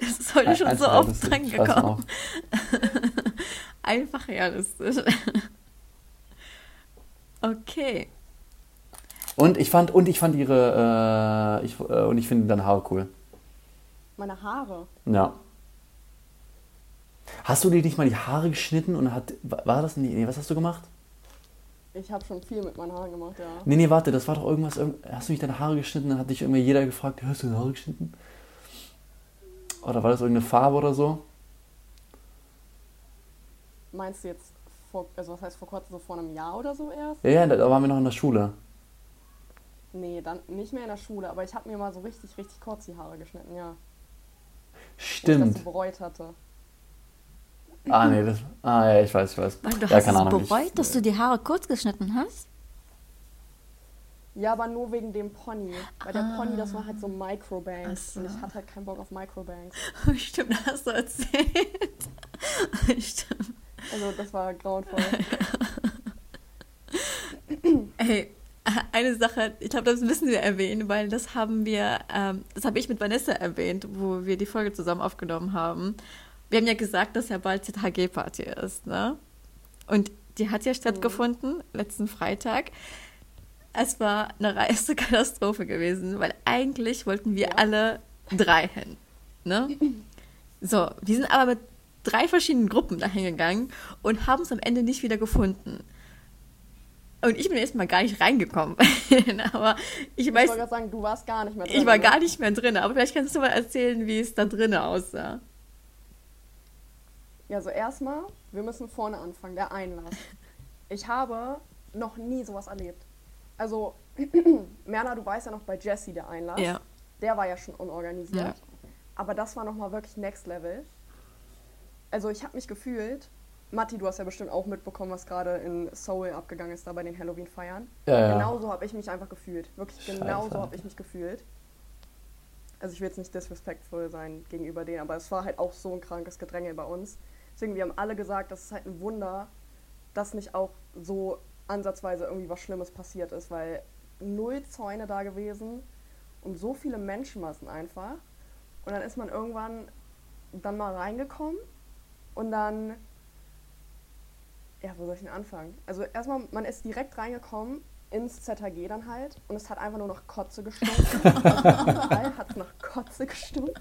das ist heute schon so oft dran gekommen. Einfach realistisch. okay. Und ich fand, und ich fand ihre, äh, ich, äh, und ich finde deine Haare cool. Meine Haare? Ja. Hast du dir nicht mal die Haare geschnitten und hat, war das, nee, nee was hast du gemacht? Ich habe schon viel mit meinen Haaren gemacht, ja. Nee, nee, warte, das war doch irgendwas, hast du nicht deine Haare geschnitten, dann hat dich immer jeder gefragt, hast du deine Haare geschnitten? Oder war das irgendeine Farbe oder so? Meinst du jetzt, vor, also was heißt vor kurzem, so vor einem Jahr oder so erst? Ja, ja, da waren wir noch in der Schule. Nee, dann nicht mehr in der Schule, aber ich habe mir mal so richtig, richtig kurz die Haare geschnitten, ja. Stimmt. Wo ich das bereut hatte. Ah, nee, das. Ah, ja, ich weiß, ich weiß. Weil du ja, hast keine es Ahnung, bereut, ich, dass du die Haare kurz geschnitten hast? Ja, aber nur wegen dem Pony. Weil der Ah. Pony, das war halt so Microbanks. Ach so. Und ich hatte halt keinen Bock auf Microbanks. Stimmt, das hast du erzählt. Stimmt. Also das war grauenvoll. Ey, eine Sache, ich glaube, das müssen wir erwähnen, weil das haben wir, ähm, das habe ich mit Vanessa erwähnt, wo wir die Folge zusammen aufgenommen haben. Wir haben ja gesagt, dass ja bald ZHG-Party ist, ne? Und die hat ja stattgefunden, letzten Freitag. Es war eine reiste Katastrophe gewesen, weil eigentlich wollten wir Ja. alle drei hin, ne? So, wir sind aber mit drei verschiedenen Gruppen dahin gegangen und haben es am Ende nicht wieder gefunden. Und ich bin erstmal gar nicht reingekommen. aber ich Ich weiß, wollte gerade sagen, du warst gar nicht mehr drin. ich war ne? gar nicht mehr drin. Aber vielleicht kannst du mal erzählen, wie es da drinnen aussah. Ja, also erstmal, wir müssen vorne anfangen, der Einlass. Ich habe noch nie sowas erlebt. Also, Merna, du weißt ja noch bei Jesse der Einlass. Ja. Der war ja schon unorganisiert. Ja. Aber das war nochmal wirklich Next Level. Also ich habe mich gefühlt, Matti, du hast ja bestimmt auch mitbekommen, was gerade in Seoul abgegangen ist, da bei den Halloween-Feiern. Ja, ja. Genauso habe ich mich einfach gefühlt. Wirklich Scheiße. genauso habe ich mich gefühlt. Also ich will jetzt nicht disrespectful sein gegenüber denen, aber es war halt auch so ein krankes Gedränge bei uns. Deswegen, wir haben alle gesagt, das ist halt ein Wunder, dass nicht auch so ansatzweise irgendwie was Schlimmes passiert ist, weil null Zäune da gewesen und so viele Menschenmassen einfach. Und dann ist man irgendwann dann mal reingekommen und dann, ja, wo soll ich denn anfangen? Also erstmal, man ist direkt reingekommen ins ZHG dann halt und es hat einfach nur nach Kotze gestunken. Überall hat es nach Kotze gestunken.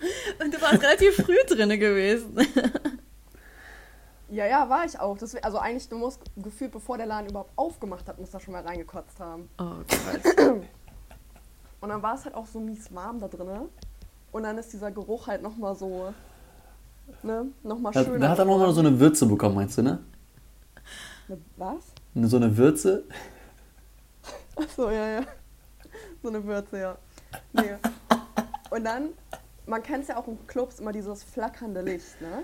Und du warst relativ früh drinne gewesen. Ja, ja, war ich auch. Das, also eigentlich, du musst gefühlt, bevor der Laden überhaupt aufgemacht hat, muss da schon mal reingekotzt haben. Oh Gott. Und dann war es halt auch so mies warm da drinne. Und dann ist dieser Geruch halt nochmal so, ne, nochmal Da, schöner. da hat er nochmal so eine Würze bekommen, meinst du, ne? Ne, Was? So eine Würze? Achso, ja, ja. So eine Würze, ja. Nee. Und dann, man kennt es ja auch in Clubs immer dieses flackernde Licht, ne?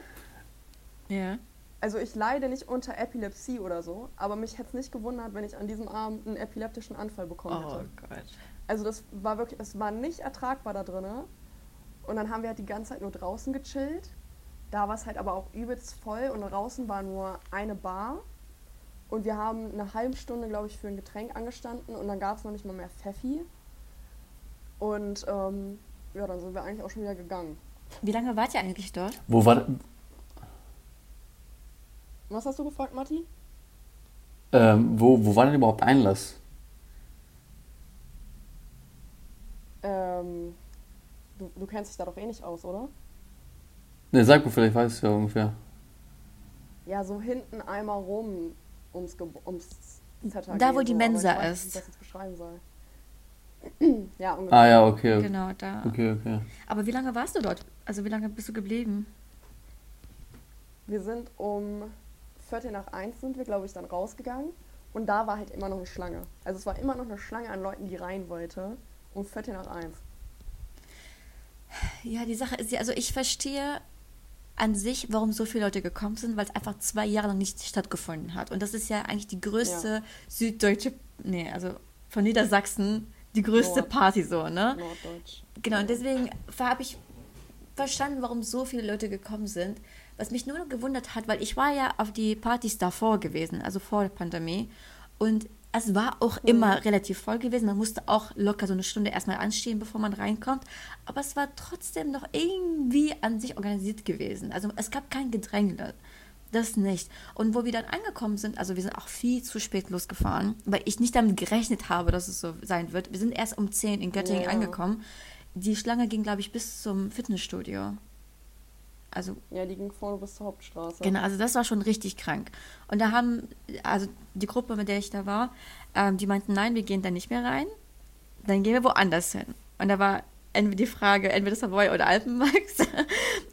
Ja. Also ich leide nicht unter Epilepsie oder so, aber mich hätte es nicht gewundert, wenn ich an diesem Abend einen epileptischen Anfall bekommen Oh hätte. Gott. Also das war wirklich, es war nicht ertragbar da drinne. Und dann haben wir halt die ganze Zeit nur draußen gechillt. Da war es halt aber auch übelst voll und draußen war nur eine Bar. Und wir haben eine halbe Stunde, glaube ich, für ein Getränk angestanden und dann gab es noch nicht mal mehr Pfeffi. Und ähm, ja, dann sind wir eigentlich auch schon wieder gegangen. Wie lange wart ihr eigentlich dort? Wo war. Was hast du gefragt, Matti? Ähm, wo, wo war denn überhaupt Einlass? Ähm, du, du kennst dich da doch eh nicht aus, oder? Ne, sag mal, vielleicht weißt du ja ungefähr. Ja, so hinten einmal rum ums, Ge ums ZHG. Da, wo die so, Mensa aber ich weiß ist. Wie ich das jetzt beschreiben soll. ja, ungefähr. Ah ja, okay. Genau, da. Okay, okay. Aber wie lange warst du dort? Also wie lange bist du geblieben? Wir sind um Viertel nach eins sind wir, glaube ich, dann rausgegangen. Und da war halt immer noch eine Schlange. Also es war immer noch eine Schlange an Leuten, die rein wollte. Um Viertel nach eins. Ja, die Sache ist ja, also ich verstehe an sich, warum so viele Leute gekommen sind, weil es einfach zwei Jahre lang nicht stattgefunden hat. Und das ist ja eigentlich die größte Ja. süddeutsche, nee, also von Niedersachsen die größte Nord. Party so, ne? Norddeutsch. Genau, und deswegen habe ich verstanden, warum so viele Leute gekommen sind. Was mich nur noch gewundert hat, weil ich war ja auf die Partys davor gewesen, also vor der Pandemie. Und es war auch immer relativ voll gewesen. Man musste auch locker so eine Stunde erstmal anstehen, bevor man reinkommt. Aber es war trotzdem noch irgendwie an sich organisiert gewesen. Also es gab kein Gedränge. Das nicht. Und wo wir dann angekommen sind, also wir sind auch viel zu spät losgefahren, weil ich nicht damit gerechnet habe, dass es so sein wird. Wir sind erst um 10 in Göttingen Ja. angekommen. Die Schlange ging, glaube ich, bis zum Fitnessstudio. Also Ja, die ging vorne bis zur Hauptstraße. Genau, also das war schon richtig krank. Und da haben, also die Gruppe, mit der ich da war, ähm, die meinten, nein, wir gehen da nicht mehr rein, dann gehen wir woanders hin. Und da war entweder die Frage, entweder Savoy oder Alpenmax.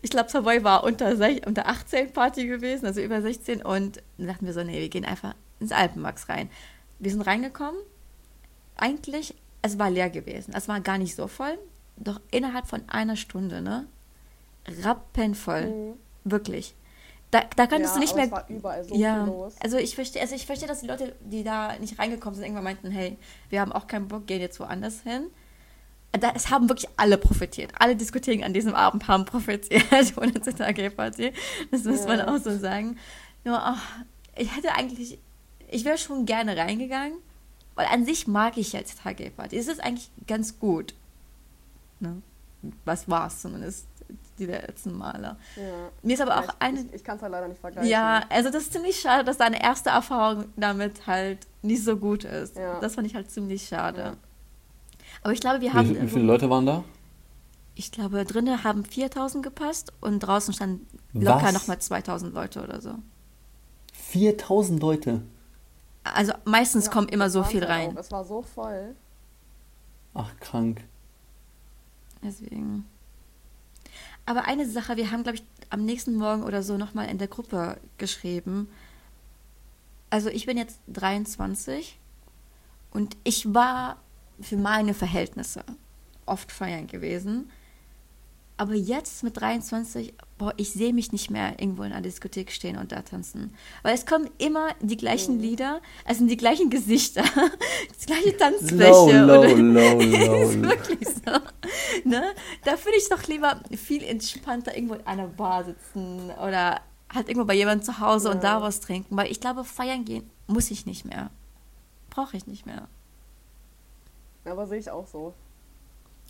Ich glaube, Savoy war unter, unter 18 Party gewesen, also über 16. Und dann dachten wir so, nee, wir gehen einfach ins Alpenmax rein. Wir sind reingekommen. Eigentlich, es war leer gewesen. Es war gar nicht so voll. Doch innerhalb von einer Stunde, ne? Rappenvoll. Mhm. Wirklich. Da, da könntest ja, du nicht mehr. Es war überall so ja, viel los. also ich verstehe, also ich verstehe, dass die Leute, die da nicht reingekommen sind, irgendwann meinten, hey, wir haben auch keinen Bock, gehen jetzt woanders hin. Da, es haben wirklich alle profitiert. Alle Diskotheken an diesem Abend haben profitiert von der ZAG-Party. Das muss man Ja. auch so sagen. Nur, ach, ich hätte eigentlich, ich wäre schon gerne reingegangen, weil an sich mag ich jetzt ZAG-Party. Es ist eigentlich ganz gut. Ne? Was war es zumindest die letzten Male. Ja. Mir ist aber auch ich, eine. Ich, ich kann es halt leider nicht vergleichen. Ja, also das ist ziemlich schade, dass deine erste Erfahrung damit halt nicht so gut ist. Ja. Das fand ich halt ziemlich schade. Ja. Aber ich glaube, wir haben, Wie, wie viele Leute waren da? ich glaube, drinnen haben 4000 gepasst und draußen standen locker nochmal 2000 Leute oder so. 4000 Leute. Also meistens Ja, kommt immer so viel rein. Auch. Es war so voll. Ach, krank. Deswegen. Aber eine Sache, wir haben, glaube ich, am nächsten Morgen oder so nochmal in der Gruppe geschrieben. Also ich bin jetzt 23 und ich war für meine Verhältnisse oft feiern gewesen. Aber jetzt mit 23, boah, ich sehe mich nicht mehr irgendwo in einer Diskothek stehen und da tanzen. Weil es kommen immer die gleichen Lieder, es sind die gleichen Gesichter, die gleiche Tanzfläche. Low, low, oder- low, ist low. wirklich so. Ne? Da würde ich doch lieber viel entspannter irgendwo in einer Bar sitzen oder halt irgendwo bei jemandem zu Hause und Ja. da was trinken. Weil ich glaube, feiern gehen muss ich nicht mehr. Brauche ich nicht mehr. Aber sehe ich auch so.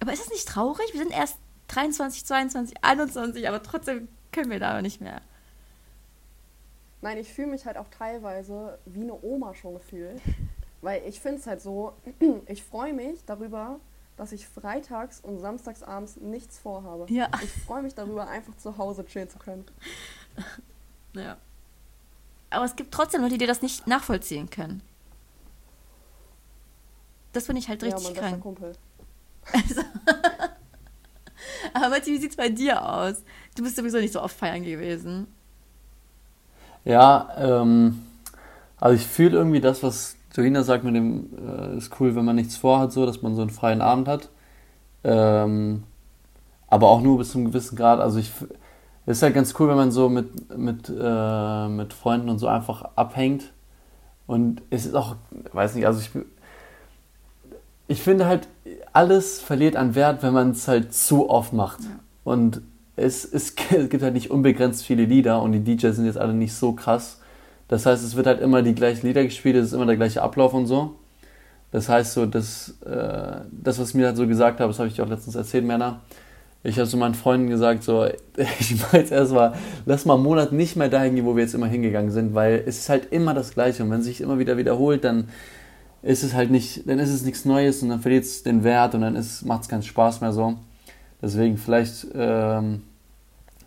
Aber ist es nicht traurig? Wir sind erst 23, 22, 21, aber trotzdem können wir da nicht mehr. Nein, ich fühle mich halt auch teilweise wie eine Oma schon gefühlt. Weil ich finde es halt so, ich freue mich darüber, dass ich freitags und samstags abends nichts vorhabe. Ja. Ich freue mich darüber, einfach zu Hause chillen zu können. Ja. Aber es gibt trotzdem Leute, die das nicht nachvollziehen können. Das finde ich halt ja, richtig mein bester krank. Kumpel. Also, aber Matti, wie sieht es bei dir aus? Du bist sowieso nicht so oft feiern gewesen. Ja, ähm, also ich fühle irgendwie das, was Joina sagt mit dem, äh, ist cool, wenn man nichts vorhat, so, dass man so einen freien Abend hat. Ähm, aber auch nur bis zu einem gewissen Grad. Also ich, ist halt ganz cool, wenn man so mit, mit, äh, mit Freunden und so einfach abhängt. Und es ist auch, weiß nicht, also ich, ich finde halt, alles verliert an Wert, wenn man es halt zu oft macht. Und es, es, es gibt halt nicht unbegrenzt viele Lieder und die DJs sind jetzt alle nicht so krass. Das heißt, es wird halt immer die gleichen Lieder gespielt, es ist immer der gleiche Ablauf und so. Das heißt so, das, äh, das was ich mir halt so gesagt habe, das habe ich dir auch letztens erzählt, Männer. Ich habe so meinen Freunden gesagt, so, ich meine jetzt erstmal, lass mal einen Monat nicht mehr dahin gehen, wo wir jetzt immer hingegangen sind, weil es ist halt immer das Gleiche. Und wenn es sich immer wieder wiederholt, dann ist es halt nicht, dann ist es nichts Neues und dann verliert es den Wert und dann macht es keinen Spaß mehr so. Deswegen vielleicht, ähm,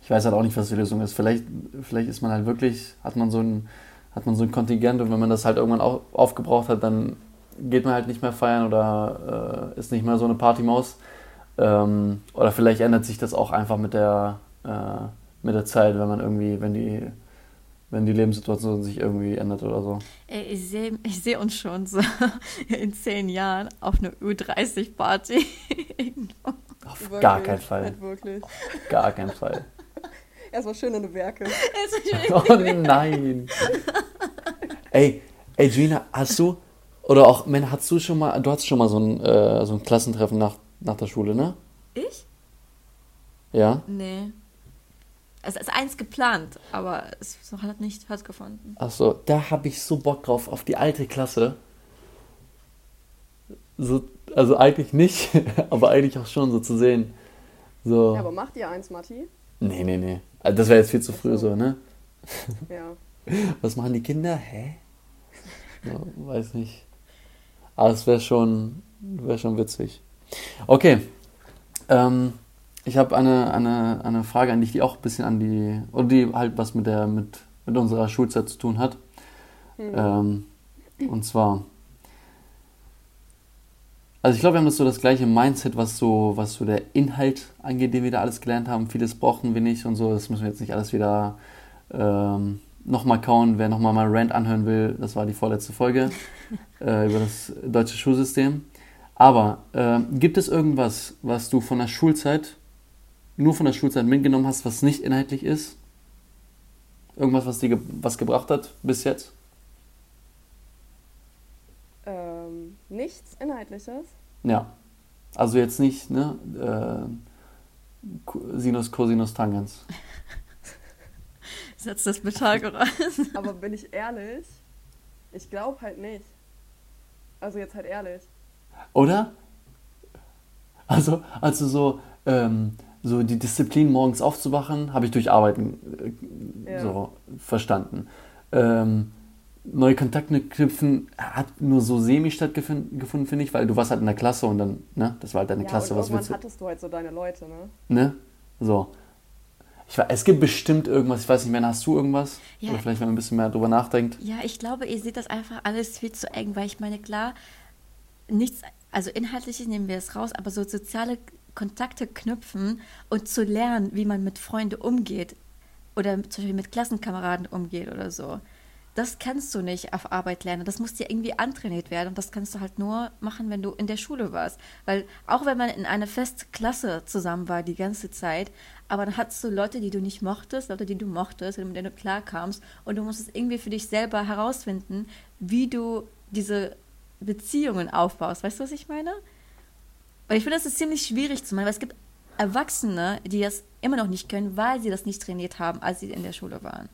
ich weiß halt auch nicht, was die Lösung ist. Vielleicht, vielleicht ist man halt wirklich, hat man so ein, hat man so ein Kontingent und wenn man das halt irgendwann auch aufgebraucht hat, dann geht man halt nicht mehr feiern oder äh, ist nicht mehr so eine Partymaus. Ähm, oder vielleicht ändert sich das auch einfach mit der, äh, mit der Zeit, wenn man irgendwie, wenn die, wenn die Lebenssituation sich irgendwie ändert oder so. Ey, ich sehe ich seh uns schon so in zehn Jahren auf einer U30-Party. Auf gar keinen Fall. Halt wirklich. Gar keinen Fall. Erstmal schön in die Werke. Oh nein. ey, ey, Gina, hast du, oder auch, man, hast du schon mal, du hattest schon mal so ein, äh, so ein Klassentreffen nach, nach der Schule, ne? Ich? Ja? Nee. Es ist eins geplant, aber es hat nicht stattgefunden. Ach so, da habe ich so Bock drauf, auf die alte Klasse. So, also eigentlich nicht, aber eigentlich auch schon so zu sehen. So. Ja, aber macht ihr eins, Matti? Nee, nee, nee. Also das wäre jetzt viel zu früh so, ne? Ja. Was machen die Kinder? Hä? Ja, weiß nicht. Aber es wäre schon, wär schon witzig. Okay. Ähm, ich habe eine, eine, eine Frage an dich, die auch ein bisschen an die, oder die halt was mit der, mit, mit unserer Schulzeit zu tun hat. Ähm, und zwar, also ich glaube, wir haben das so das gleiche Mindset, was so, was so der Inhalt angeht, den wir da alles gelernt haben. Vieles brauchen wir nicht und so. Das müssen wir jetzt nicht alles wieder ähm, nochmal kauen. Wer nochmal mal Rant anhören will, das war die vorletzte Folge äh, über das deutsche Schulsystem. Aber äh, gibt es irgendwas, was du von der Schulzeit, nur von der Schulzeit mitgenommen hast, was nicht inhaltlich ist? Irgendwas, was dir ge was gebracht hat bis jetzt? Ähm, nichts Inhaltliches. Ja. Also jetzt nicht, ne? Äh, Sinus, Cosinus, Tangens. Setz das Pythagoras. Aber bin ich ehrlich? Ich glaube halt nicht. Also jetzt halt ehrlich. Oder? Also, also so, ähm, so die Disziplin, morgens aufzuwachen, habe ich durch Arbeiten äh, Ja. so verstanden. Ähm, neue Kontakte knüpfen hat nur so semi stattgefunden, gefunden, finde ich, weil du warst halt in der Klasse und dann, ne, das war halt deine ja, Klasse, und was willst du, hattest du halt so deine Leute, ne? ne? So. Ich, wa- es gibt bestimmt irgendwas, ich weiß nicht mehr, hast du irgendwas? Ja. Oder vielleicht, wenn man ein bisschen mehr drüber nachdenkt. Ja, ich glaube, ihr seht das einfach alles viel zu eng, weil ich meine, klar, nichts, also inhaltliches nehmen wir es raus, aber so soziale Kontakte knüpfen und zu lernen, wie man mit Freunden umgeht oder zum Beispiel mit Klassenkameraden umgeht oder so. Das kannst du nicht auf Arbeit lernen. Das muss dir irgendwie antrainiert werden. Und das kannst du halt nur machen, wenn du in der Schule warst. Weil auch wenn man in einer festen Klasse zusammen war die ganze Zeit, aber dann hattest du Leute, die du nicht mochtest, Leute, die du mochtest, mit denen du klarkamst. Und du musstest irgendwie für dich selber herausfinden, wie du diese Beziehungen aufbaust. Weißt du, was ich meine? Weil ich finde, das ist ziemlich schwierig zu machen, weil es gibt Erwachsene, die das immer noch nicht können, weil sie das nicht trainiert haben, als sie in der Schule waren.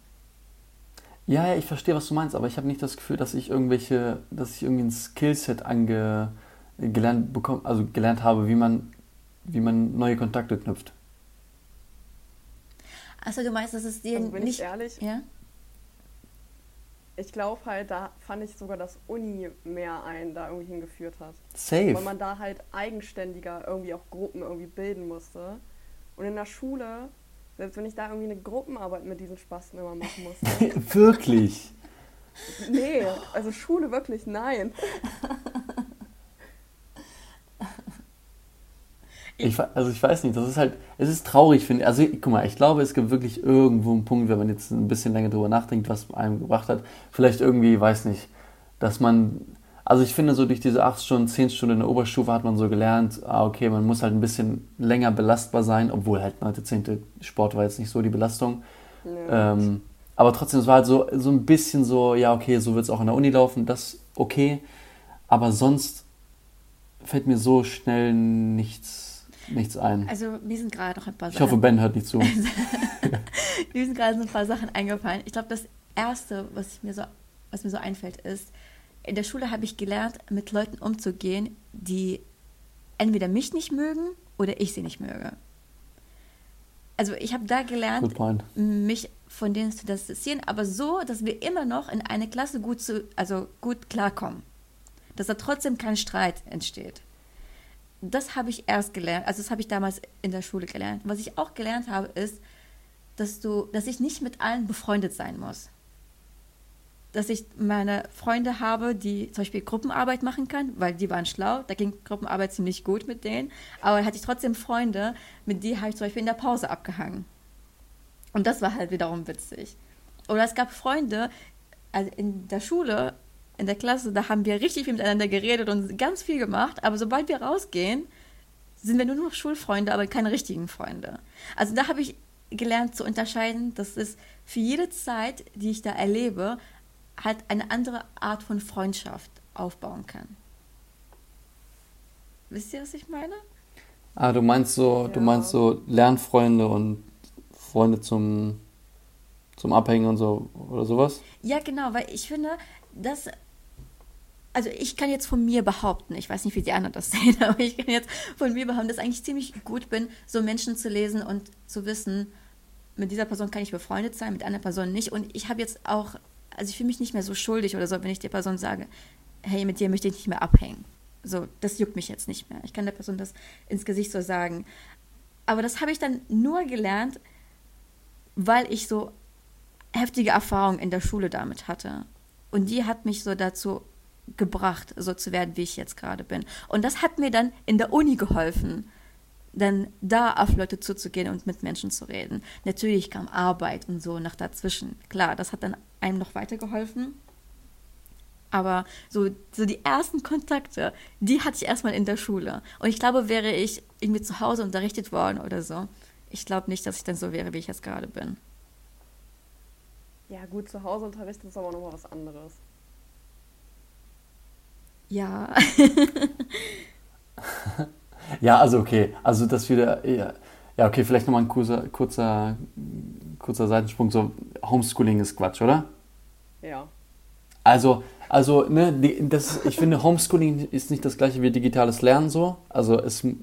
Ja, ja, ich verstehe, was du meinst, aber ich habe nicht das Gefühl, dass ich irgendwelche, dass ich irgendwie ein Skillset ange, gelernt bekommen, also gelernt habe, wie man, wie man neue Kontakte knüpft. Also du meinst, dass es dir Also bin nicht... ich ehrlich, Ja? ich glaube halt, da fand ich sogar, dass Uni mehr einen da irgendwie hingeführt hat. Safe. Weil man da halt eigenständiger irgendwie auch Gruppen irgendwie bilden musste. Und in der Schule, selbst wenn ich da irgendwie eine Gruppenarbeit mit diesen Spasten immer machen musste. Wirklich. nee, also Schule wirklich, nein. Ich, also ich weiß nicht, das ist halt, es ist traurig, finde ich. Also guck mal, ich glaube, es gibt wirklich irgendwo einen Punkt, wenn man jetzt ein bisschen länger drüber nachdenkt, was einem gebracht hat. Vielleicht irgendwie, weiß nicht, dass man, also ich finde so durch diese acht Stunden, zehn Stunden in der Oberstufe hat man so gelernt, ah okay, man muss halt ein bisschen länger belastbar sein, obwohl halt 9., 10. Sport war jetzt nicht so die Belastung. Nee. Ähm, aber trotzdem, es war halt so, so ein bisschen so, ja, okay, so wird es auch in der Uni laufen, das okay. Aber sonst fällt mir so schnell nichts, nichts ein. Also mir sind gerade noch ein paar Ich hoffe, Sachen... Ben hört nicht zu. mir sind gerade so ein paar Sachen eingefallen. Ich glaube, das Erste, was, ich mir so, was mir so einfällt, ist, in der Schule habe ich gelernt, mit Leuten umzugehen, die entweder mich nicht mögen oder ich sie nicht möge. Also ich habe da gelernt, mich von denen zu distanzieren, aber so, dass wir immer noch in eine Klasse gut, zu, also gut klarkommen. Dass da trotzdem kein Streit entsteht. Das habe ich erst gelernt, also das habe ich damals in der Schule gelernt. Was ich auch gelernt habe, ist, dass, du, dass ich nicht mit allen befreundet sein muss. Dass ich meine Freunde habe, die zum Beispiel Gruppenarbeit machen kann, weil die waren schlau, da ging Gruppenarbeit ziemlich gut mit denen. Aber hatte ich trotzdem Freunde, mit denen habe ich zum Beispiel in der Pause abgehangen. Und das war halt wiederum witzig. Oder es gab Freunde, also in der Schule, in der Klasse, da haben wir richtig viel miteinander geredet und ganz viel gemacht, aber sobald wir rausgehen, sind wir nur noch Schulfreunde, aber keine richtigen Freunde. Also da habe ich gelernt zu unterscheiden, dass es für jede Zeit, die ich da erlebe, halt eine andere Art von Freundschaft aufbauen kann. Wisst ihr, was ich meine? Ah, du meinst so, Ja. du meinst so Lernfreunde und Freunde zum, zum Abhängen und so oder sowas? Ja, genau, weil ich finde, dass. Also ich kann jetzt von mir behaupten, ich weiß nicht, wie die anderen das sehen, aber ich kann jetzt von mir behaupten, dass ich eigentlich ziemlich gut bin, so Menschen zu lesen und zu wissen, mit dieser Person kann ich befreundet sein, mit einer Person nicht. Und ich habe jetzt auch, also ich fühle mich nicht mehr so schuldig oder so, wenn ich der Person sage, hey, mit dir möchte ich nicht mehr abhängen. So, das juckt mich jetzt nicht mehr. Ich kann der Person das ins Gesicht so sagen. Aber das habe ich dann nur gelernt, weil ich so heftige Erfahrungen in der Schule damit hatte. Und die hat mich so dazu gebracht, so zu werden, wie ich jetzt gerade bin. Und das hat mir dann in der Uni geholfen, dann da auf Leute zuzugehen und mit Menschen zu reden. Natürlich kam Arbeit und so nach dazwischen. Klar, das hat dann einem noch weitergeholfen. Aber so, so die ersten Kontakte, die hatte ich erstmal in der Schule. Und ich glaube, wäre ich irgendwie zu Hause unterrichtet worden oder so, ich glaube nicht, dass ich dann so wäre, wie ich jetzt gerade bin. Ja, gut, zu Hause unterrichten ist aber nochmal was anderes. Ja, Ja, also okay. Also das wieder, ja, ja okay, vielleicht nochmal ein kurzer, kurzer, kurzer Seitensprung. So, Homeschooling ist Quatsch, oder? Ja. Also, also, ne, das, ich finde, Homeschooling ist nicht das gleiche wie digitales Lernen so. Also es, ne,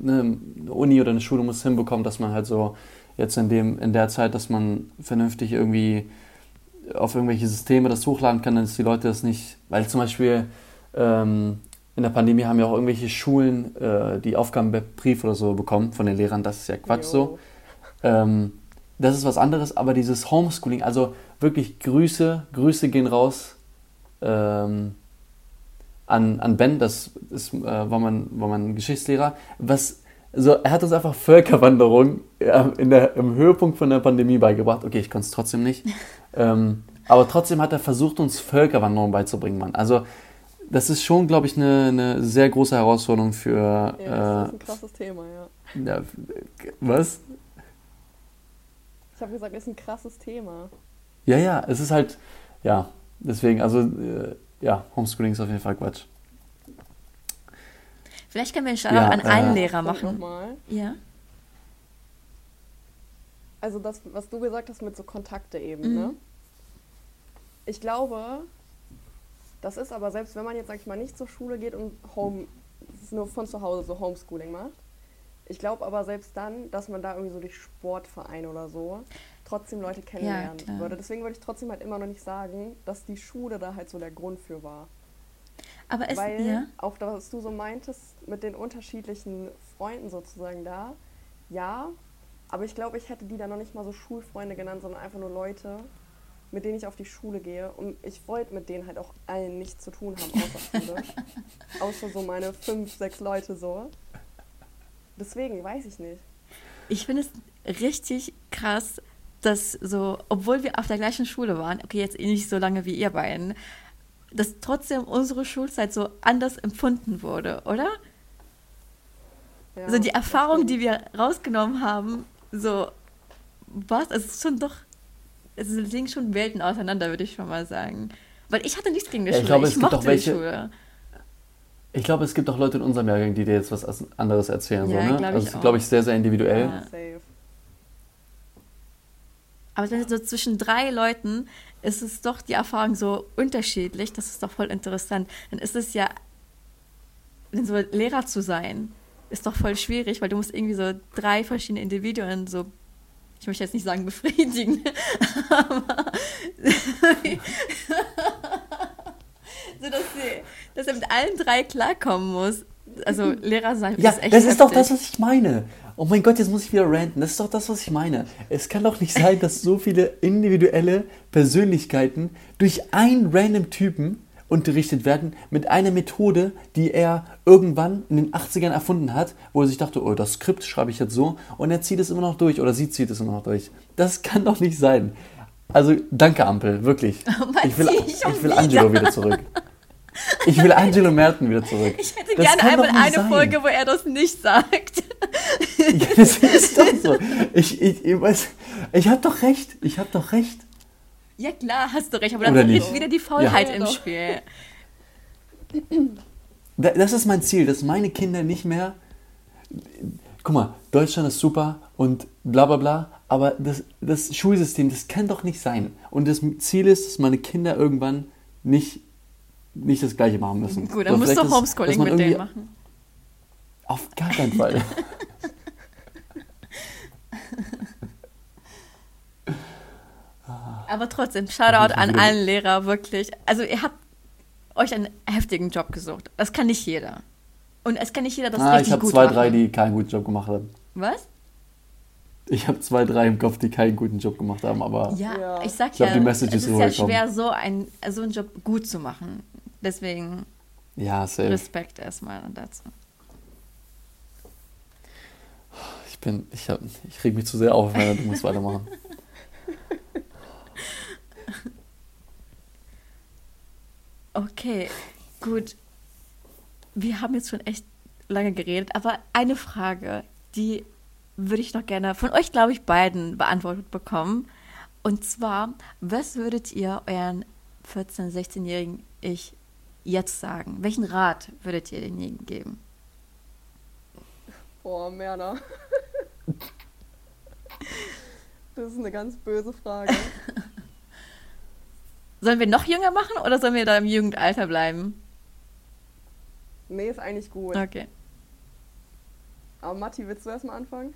eine Uni oder eine Schule muss hinbekommen, dass man halt so jetzt in dem, in der Zeit, dass man vernünftig irgendwie auf irgendwelche Systeme das hochladen kann, dass die Leute das nicht, weil zum Beispiel ähm, in der Pandemie haben ja auch irgendwelche Schulen äh, die Aufgaben per Brief oder so bekommen von den Lehrern, das ist ja Quatsch so. Jo. Ähm, das ist was anderes, aber dieses Homeschooling, also wirklich Grüße, Grüße gehen raus ähm, an, an Ben, das ist, äh, war, mein, war mein Geschichtslehrer. Was, so, er hat uns einfach Völkerwanderung äh, in der, im Höhepunkt von der Pandemie beigebracht. Okay, ich konnte es trotzdem nicht. ähm, aber trotzdem hat er versucht, uns Völkerwanderung beizubringen, Mann. Also, das ist schon, glaube ich, eine, eine sehr große Herausforderung für. Ja, das äh, ist ein krasses Thema, ja. ja, was? Ich habe gesagt, ist ein krasses Thema. Ja, ja, es ist halt, ja, deswegen, also, äh, ja, Homeschooling ist auf jeden Fall Quatsch. vielleicht können wir einen Shoutout Ja, an einen äh, Lehrer Punkt machen. Nochmal. Ja. Also das, was du gesagt hast mit so Kontakte eben, Mhm. ne? Ich glaube, das ist aber selbst, wenn man jetzt, sag ich mal, nicht zur Schule geht und Home, nur von zu Hause so Homeschooling macht. Ich glaube aber selbst dann, dass man da irgendwie so durch Sportverein oder so trotzdem Leute kennenlernen klar. würde. Deswegen würde ich trotzdem halt immer noch nicht sagen, dass die Schule da halt so der Grund für war. Aber es, Weil ja. auch das, was du so meintest, mit den unterschiedlichen Freunden sozusagen da, ja, aber ich glaube, ich hätte die dann noch nicht mal so Schulfreunde genannt, sondern einfach nur Leute, mit denen ich auf die Schule gehe. Und ich wollte mit denen halt auch allen nichts zu tun haben, außer Schule. außer so meine fünf, sechs Leute so. Deswegen, weiß ich nicht. Ich finde es richtig krass, dass so, obwohl wir auf der gleichen Schule waren, okay, jetzt eh nicht so lange wie ihr beiden, dass trotzdem unsere Schulzeit so anders empfunden wurde, oder? Ja, also die Erfahrung, die wir rausgenommen haben, so, was? Es ist schon doch, es liegen schon Welten auseinander, würde ich schon mal sagen. Weil ich hatte nichts gegen die Ja, ich Schule, glaube, ich es gibt mochte auch welche-. Ich glaube, es gibt auch Leute in unserem Jahrgang, die dir jetzt was anderes erzählen. Ja, so, ne? glaub ich also, es ist, glaube ich, sehr, sehr individuell. Ja. Safe. Aber so zwischen drei Leuten ist es doch die Erfahrung so unterschiedlich, das ist doch voll interessant. Dann ist es ja, so Lehrer zu sein, ist doch voll schwierig, weil du musst irgendwie so drei verschiedene Individuen so, ich möchte jetzt nicht sagen befriedigen, aber so dass, sie, dass er mit allen drei klarkommen muss. Also Lehrer sein Ja, ist echt das ist doch heftig. das, was ich meine. Oh mein Gott, jetzt muss ich wieder ranten. Das ist doch das, was ich meine. Es kann doch nicht sein, dass so viele individuelle Persönlichkeiten durch einen random Typen unterrichtet werden mit einer Methode, die er irgendwann in den 80ern erfunden hat, wo er sich dachte, oh, das Skript schreibe ich jetzt so und er zieht es immer noch durch oder sie zieht es immer noch durch. Das kann doch nicht sein. Also danke Ampel, wirklich. Ich will, ich will. Angelo wieder zurück. Ich will Angelo Merten wieder zurück. Ich hätte Das gerne einmal eine sein. Folge, wo er das nicht sagt. Ja, das ist doch so. Ich, ich, ich, ich habe doch recht. Ich habe doch recht. Ja, klar, hast du recht, aber dann ist wieder die Faulheit Ja. im. Spiel. Da- Das ist mein Ziel, dass meine Kinder nicht mehr. Guck mal, Deutschland ist super und bla bla bla, aber das, das Schulsystem, das kann doch nicht sein. Und das Ziel ist, dass meine Kinder irgendwann nicht, nicht das Gleiche machen müssen. Gut, dann musst du Homeschooling mit denen machen. Auf gar keinen Fall. Aber trotzdem, Shoutout an allen Lehrer, wirklich. Also ihr habt euch einen heftigen Job gesucht. Das kann nicht jeder. Und es kann nicht jeder das ah, richtig ich habe gut zwei, machen. drei, die keinen guten Job gemacht haben. Was? Ich habe zwei, drei im Kopf, die keinen guten Job gemacht haben, aber Ja, Ja. ich sag Ich glaub, ja, die Message es ist ja schwer, so, ein, so einen Job gut zu machen. Deswegen ja, safe. Respekt erstmal dazu. Ich bin, ich hab, ich reg mich zu sehr auf, wenn du musst weitermachen. Okay, gut. Wir haben jetzt schon echt lange geredet, aber eine Frage, die würde ich noch gerne von euch, glaube ich, beiden beantwortet bekommen. Und zwar, was würdet ihr euren 14-, 16-jährigen Ich jetzt sagen? Welchen Rat würdet ihr denjenigen geben? Boah, Merner. Das ist eine ganz böse Frage. Sollen wir noch jünger machen oder sollen wir da im Jugendalter bleiben? Nee, ist eigentlich gut. Okay. Aber Matti, willst du erstmal anfangen?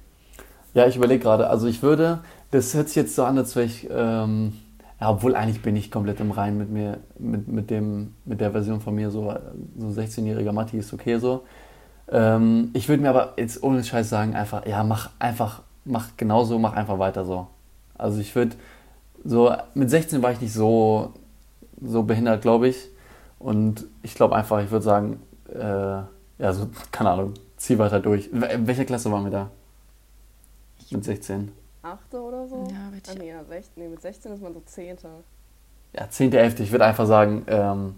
Ja, ich überlege gerade, also ich würde, das hört sich jetzt so an, als wäre ich, ähm, ja, obwohl eigentlich bin ich komplett im Reinen mit mir, mit, mit, dem, mit der Version von mir, so, so 16-jähriger Matti ist okay so. Ähm, ich würde mir aber jetzt ohne Scheiß sagen, einfach, ja, mach einfach, mach genauso, mach einfach weiter so. Also ich würde, so, mit 16 war ich nicht so, so behindert, glaube ich. Und ich glaube einfach, ich würde sagen, äh, ja, so, keine Ahnung, zieh weiter durch. In wel- welcher Klasse waren wir da? Mit 16. Achte oder so? Ja, bitte. Ah, nee, ja, sech- nee, mit 16 ist man so Zehnte. Ja, 10., 11. Ich würde einfach sagen, ähm,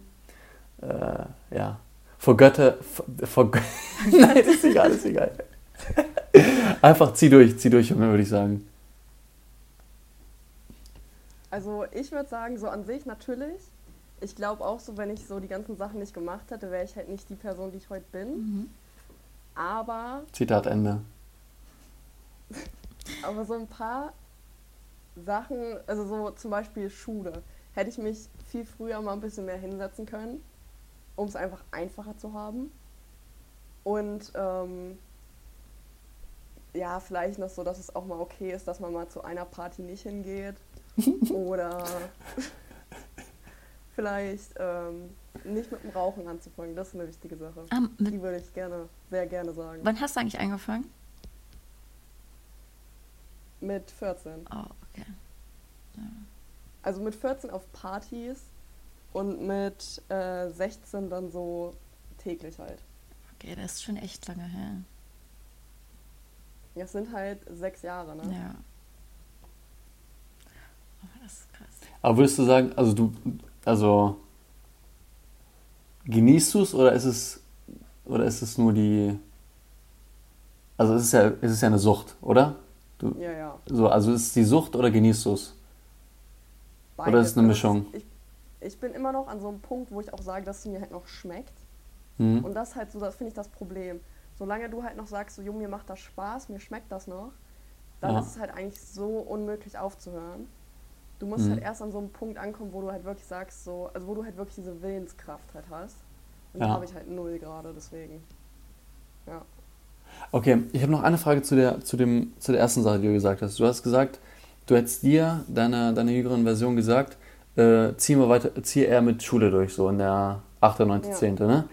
äh, ja, vor Götter, vor, Nein, ist egal, ist egal. einfach zieh durch, zieh durch, Junge, würde ich sagen. Also ich würde sagen, so an sich natürlich. Ich glaube auch so, wenn ich so die ganzen Sachen nicht gemacht hätte, wäre ich halt nicht die Person, die ich heute bin. Mhm. Aber, Zitat Ende. aber so ein paar Sachen, also so zum Beispiel Schule, hätte ich mich viel früher mal ein bisschen mehr hinsetzen können, um es einfach einfacher zu haben. Und ähm, ja, vielleicht noch so, dass es auch mal okay ist, dass man mal zu einer Party nicht hingeht. Oder vielleicht ähm, nicht mit dem Rauchen anzufangen. Das ist eine wichtige Sache. Ah, mit, Die würde ich gerne, sehr gerne sagen. wann hast du eigentlich angefangen? Mit 14. Oh, okay. Also mit 14 auf Partys und mit äh, 16 dann so täglich halt. Okay, das ist schon echt lange her. Das sind halt sechs Jahre, ne? Ja. Aber das ist krass. Aber würdest du sagen, also du, also genießt du es oder ist es, oder ist es nur die, also es ist ja, es ist ja eine Sucht, oder? Du, Ja, ja. so, also ist es die Sucht oder genießt du es? Oder ist es eine Also Mischung? Ich, ich bin immer noch an so einem Punkt, wo ich auch sage, dass es mir halt noch schmeckt. Hm? Und das halt so, das finde ich das Problem. Solange du halt noch sagst, so, Junge, mir macht das Spaß, mir schmeckt das noch, dann Ja. ist es halt eigentlich so unmöglich aufzuhören. Du musst Mhm. halt erst an so einem Punkt ankommen, wo du halt wirklich sagst, so, also wo du halt wirklich diese Willenskraft halt hast. Und Ja. habe ich halt null gerade, deswegen. Ja. Okay, ich habe noch eine Frage zu der, zu, dem, zu der ersten Sache, die du gesagt hast. Du hast gesagt, du hättest dir, deiner, deiner jüngeren Version gesagt, äh, zieh mal weiter, zieh eher mit Schule durch, so in der 8., 9., Ja. 10., ne?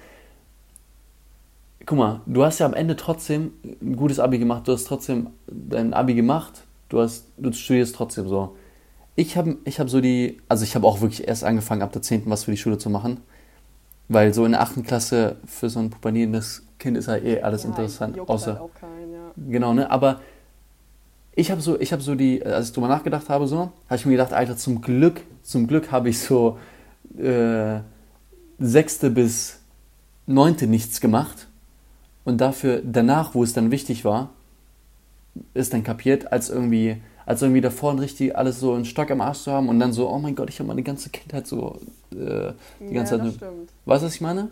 Guck mal, du hast ja am Ende trotzdem ein gutes Abi gemacht, du hast trotzdem dein Abi gemacht, du, hast, du studierst trotzdem so. Ich habe ich hab so die, also ich habe auch wirklich erst angefangen, ab der 10. was für die Schule zu machen, weil so in der 8. Klasse für so ein pubernierendes Kind ist halt eh alles ja, interessant, juckt außer... halt auch keinen, ja. Genau, ne? Aber ich habe so, ich habe so die, als ich drüber nachgedacht habe, so, habe ich mir gedacht, Alter, zum Glück, zum Glück habe ich so äh, sechste bis neunte nichts gemacht. Und dafür danach, wo es dann wichtig war, es dann kapiert, als irgendwie, als irgendwie davor ein richtig alles so einen Stock am Arsch zu haben und dann so, oh mein Gott, ich habe meine ganze Kindheit so äh, die ganze ja, Zeit. das stimmt. Weißt du, was ich meine?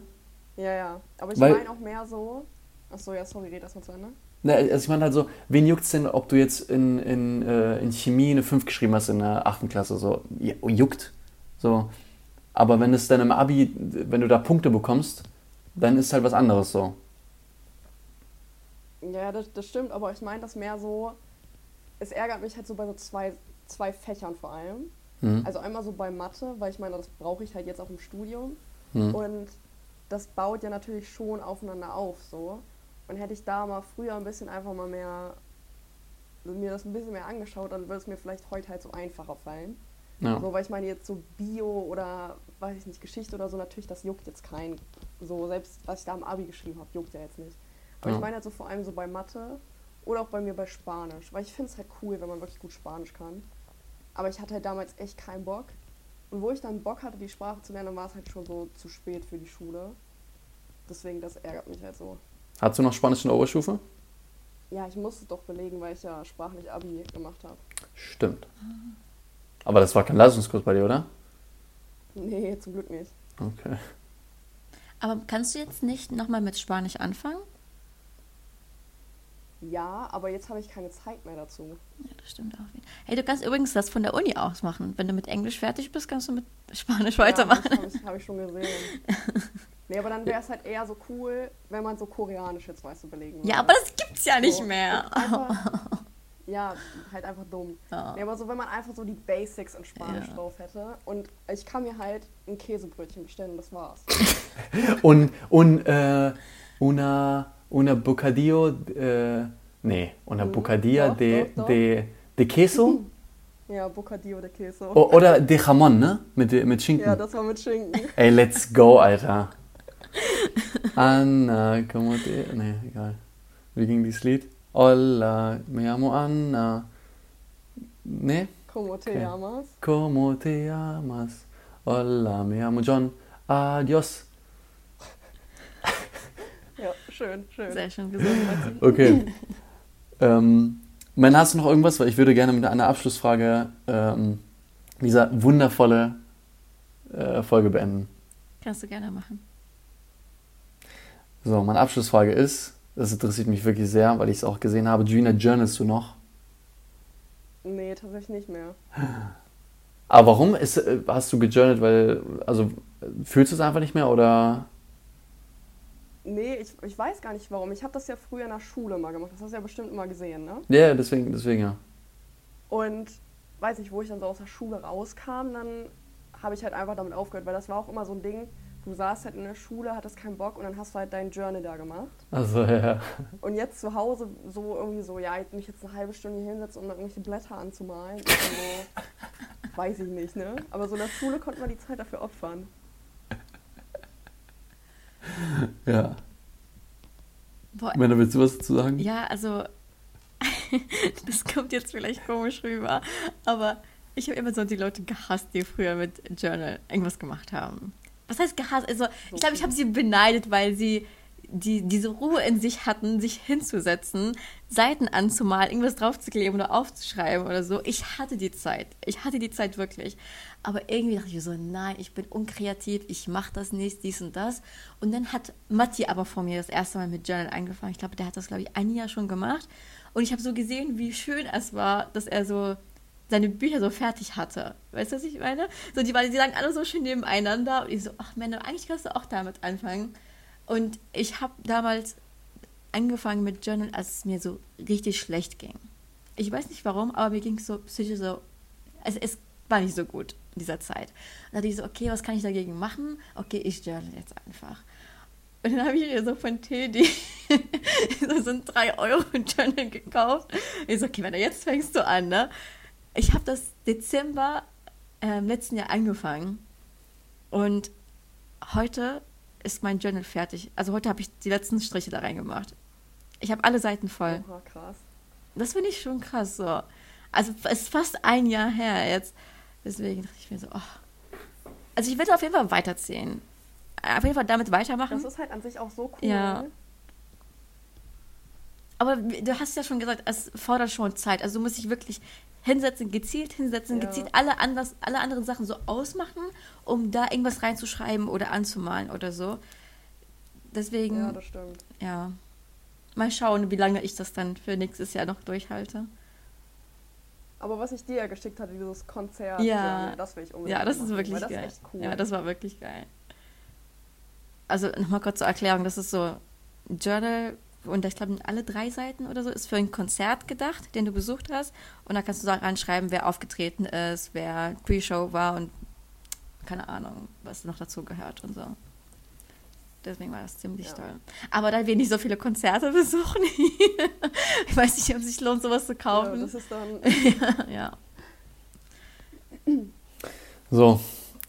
Ja, ja. Aber ich meine auch mehr so. Achso, ja, sorry, red erstmal zu Ende. Ne, also ich meine halt so, wen juckt's denn, ob du jetzt in, in, äh, in Chemie eine 5 geschrieben hast in der 8. Klasse? So, juckt. So. Aber wenn es dann im Abi, wenn du da Punkte bekommst, dann ist halt was anderes so. Ja, das, das stimmt, aber ich meine das mehr so. Es ärgert mich halt so bei so zwei, zwei Fächern vor allem. Hm. Also einmal so bei Mathe, weil ich meine, das brauche ich halt jetzt auch im Studium. Hm. Und das baut ja natürlich schon aufeinander auf so. Und hätte ich da mal früher ein bisschen einfach mal mehr mir das ein bisschen mehr angeschaut, dann würde es mir vielleicht heute halt so einfacher fallen. Ja. So, weil ich meine jetzt so Bio oder weiß ich nicht, Geschichte oder so, natürlich, das juckt jetzt keinen. So, selbst was ich da am Abi geschrieben habe, juckt ja jetzt nicht. Aber Ja. ich meine halt so vor allem so bei Mathe oder auch bei mir bei Spanisch. Weil ich finde es halt cool, wenn man wirklich gut Spanisch kann. Aber ich hatte halt damals echt keinen Bock. Und wo ich dann Bock hatte, die Sprache zu lernen, dann war es halt schon so zu spät für die Schule. Deswegen, das ärgert mich halt so. Hast du noch Spanisch in der Oberstufe? Ja, ich musste es doch belegen, weil ich ja sprachlich Abi gemacht habe. Stimmt. Aber das war kein Leistungskurs bei dir, oder? Nee, zum Glück nicht. Okay. Aber kannst du jetzt nicht nochmal mit Spanisch anfangen? Ja, aber jetzt habe ich keine Zeit mehr dazu. Ja, das stimmt auch. Hey, du kannst übrigens das von der Uni aus machen. Wenn du mit Englisch fertig bist, kannst du mit Spanisch weitermachen. Ja, das habe ich, hab ich schon gesehen. Nee, aber dann wäre es halt eher so cool, wenn man so Koreanisch jetzt, weißt du, belegen würde. Ja, aber das gibt's ja nicht So. mehr. Einfach, ja, halt einfach dumm. Ja. Nee, aber so, wenn man einfach so die Basics in Spanisch Ja. drauf hätte. Und ich kann mir halt ein Käsebrötchen bestellen und das war's. Und, und äh, una, una bocadillo, äh, nee, una Mhm. bocadilla Doch, de, doch, doch. de, de queso Ja, Bocadillo de Queso. O- oder de jamón, ne? Mit, mit Schinken. Ja, das war mit Schinken. Ey, let's go, Alter. Anna, como te... Nee, egal. Wie ging dieses Lied? Hola, me llamo Anna. Nee? Como te Okay. llamas? Como te llamas? Hola, me llamo John. Adios. Schön, schön. Sehr schön gesungen, Matti. Okay. ähm, Man, hast du noch irgendwas? Weil ich würde gerne mit einer Abschlussfrage ähm, dieser wundervolle äh, Folge beenden. Kannst du gerne machen. So, meine Abschlussfrage ist, das interessiert mich wirklich sehr, weil ich es auch gesehen habe, Gina, journalst du noch? Nee, tatsächlich nicht mehr. Aber warum? Ist, äh, hast du gejournalt, weil, also fühlst du es einfach nicht mehr oder? Nee, ich, ich weiß gar nicht warum. Ich habe das ja früher in der Schule mal gemacht. Das hast du ja bestimmt immer gesehen, ne? Ja, yeah, deswegen, deswegen ja. Und weiß nicht, wo ich dann so aus der Schule rauskam, dann habe ich halt einfach damit aufgehört, weil das war auch immer so ein Ding, du saßt halt in der Schule, hattest keinen Bock und dann hast du halt dein Journal da gemacht. Also ja. Und jetzt zu Hause so irgendwie so, ja, mich jetzt eine halbe Stunde hier hinsetzen, um irgendwelche Blätter anzumalen, ist dann so, weiß ich nicht, ne? Aber so in der Schule konnte man die Zeit dafür opfern. Ja. Boah, Männer, willst du was dazu sagen? Ja, also, das kommt jetzt vielleicht komisch rüber, aber ich habe immer so die Leute gehasst, die früher mit Journal irgendwas gemacht haben. Was heißt gehasst? Also, ich glaube, ich habe sie beneidet, weil sie die, diese Ruhe in sich hatten, sich hinzusetzen, Seiten anzumalen, irgendwas draufzukleben oder aufzuschreiben oder so. Ich hatte die Zeit. Ich hatte die Zeit wirklich. Aber irgendwie dachte ich so, nein, ich bin unkreativ, ich mache das nicht, dies und das. Und dann hat Matti aber vor mir das erste Mal mit Journal angefangen. Ich glaube, der hat das, glaube ich, ein Jahr schon gemacht. Und ich habe so gesehen, wie schön es war, dass er so seine Bücher so fertig hatte. Weißt du, was ich meine? So, die, die lagen alle so schön nebeneinander. Und ich so, ach Männer, eigentlich kannst du auch damit anfangen. Und ich habe damals angefangen mit Journal, als es mir so richtig schlecht ging. Ich weiß nicht warum, aber mir ging es so psychisch so, es, es war nicht so gut in dieser Zeit. Und da dachte ich so, okay, was kann ich dagegen machen? Okay, ich journal jetzt einfach. Und dann habe ich mir so von Teddy so, so ein 3 Euro Journal gekauft. Und ich so, okay, wenn jetzt fängst du an, ne? Ich habe das Dezember äh, letzten Jahr angefangen und heute ist mein Journal fertig. Also heute habe ich die letzten Striche da reingemacht. Ich habe alle Seiten voll. Oha, krass. Das finde ich schon krass so. Also es ist fast ein Jahr her jetzt. Deswegen dachte ich mir so, oh. Also ich werde auf jeden Fall weiterziehen. Auf jeden Fall damit weitermachen. Das ist halt an sich auch so cool. Ja. Aber du hast ja schon gesagt, es fordert schon Zeit. Also du musst dich wirklich hinsetzen, gezielt hinsetzen, Ja. gezielt alle, anders, alle anderen Sachen so ausmachen, um da irgendwas reinzuschreiben oder anzumalen oder so. Deswegen, Ja, ja, das stimmt. mal schauen, wie lange ich das dann für nächstes Jahr noch durchhalte. Aber was ich dir ja geschickt hatte, dieses Konzert, Ja. das will ich unbedingt Ja, das ist machen, wirklich weil das geil. Ist echt cool. Ja, das war wirklich geil. Also nochmal kurz zur Erklärung, das ist so ein Journal und ich glaube alle drei Seiten oder so ist für ein Konzert gedacht, den du besucht hast und da kannst du da reinschreiben, wer aufgetreten ist, wer Pre-Show war und keine Ahnung, was noch dazu gehört und so. Deswegen war das ziemlich Ja. toll. Aber da wir nicht so viele Konzerte besuchen, ich weiß nicht, ob es sich lohnt, sowas zu ja, kaufen. das ist dann, Ja, So,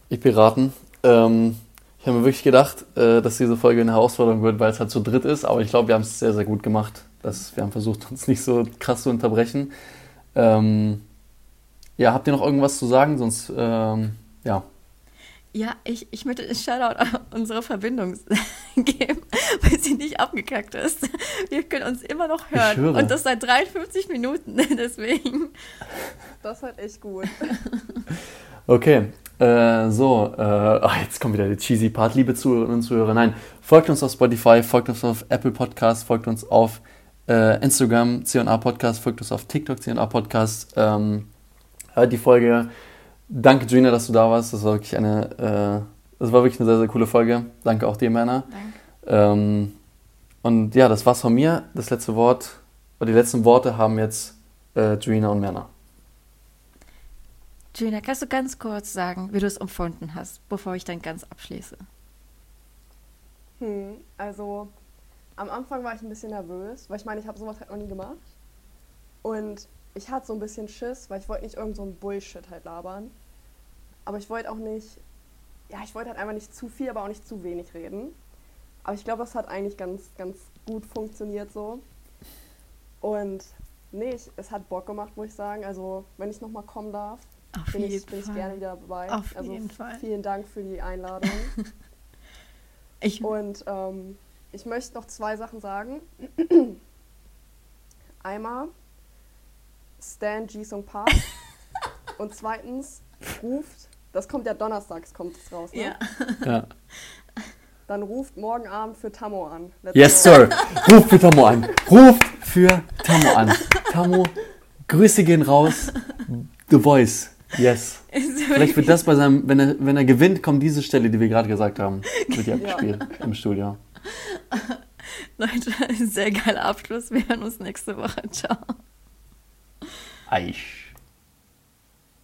ich beraten. Ähm, ich habe mir wirklich gedacht, äh, dass diese Folge eine Herausforderung wird, weil es halt zu dritt ist, aber ich glaube, wir haben es sehr, sehr gut gemacht. Das, wir haben versucht, uns nicht so krass zu unterbrechen. Ähm, ja, habt ihr noch irgendwas zu sagen? Sonst, ähm, ja. Ja, ich, ich möchte einen Shoutout an unsere Verbindung geben, weil sie nicht abgekackt ist. Wir können uns immer noch hören. höre. Und das seit 53 Minuten. Deswegen. das halt echt gut. Okay, äh, so, äh, ach, jetzt kommt wieder der cheesy Part. Liebe Zuhörerinnen und Zuhörer, nein, folgt uns auf Spotify, folgt uns auf Apple Podcast, folgt uns auf äh, Instagram, C&A Podcast, folgt uns auf TikTok, C&A Podcast. Ähm, hört die Folge. Danke, Gina, dass du da warst. Das war wirklich eine, äh, das war wirklich eine sehr, sehr coole Folge. Danke auch dir, Männer. Danke. Ähm, und ja, das war's von mir. Das letzte Wort, oder die letzten Worte haben jetzt äh, Gina und Männer. Gina, kannst du ganz kurz sagen, wie du es empfunden hast, bevor ich dann ganz abschließe? Hm, also am Anfang war ich ein bisschen nervös, weil ich meine, ich habe sowas halt noch nie gemacht. Und ich hatte so ein bisschen Schiss, weil ich wollte nicht irgend so ein Bullshit halt labern. Aber ich wollte auch nicht, ja, ich wollte halt einfach nicht zu viel, aber auch nicht zu wenig reden. Aber ich glaube, das hat eigentlich ganz, ganz gut funktioniert so. Und nee, ich, es hat Bock gemacht, muss ich sagen. Also, wenn ich nochmal kommen darf, Auf bin ich, bin ich gerne wieder dabei. Auf also, jeden Fall. Vielen Dank für die Einladung. Ich, Und ähm, ich möchte noch zwei Sachen sagen. Einmal Stan Jisung Park und zweitens ruft, das kommt ja donnerstags, kommt es raus, ne? ja. Ja. Dann ruft morgen Abend für Tammo an. Let's Yes, go. sir. Ruft für Tammo an. Ruft für Tammo an. Tammo, Grüße gehen raus. The Voice. Yes. Vielleicht wird das bei seinem, wenn er, wenn er gewinnt, kommt diese Stelle, die wir gerade gesagt haben, wird die abgespielt im Studio. Leute, sehr geiler Abschluss. Wir hören uns nächste Woche. Ciao. Aish.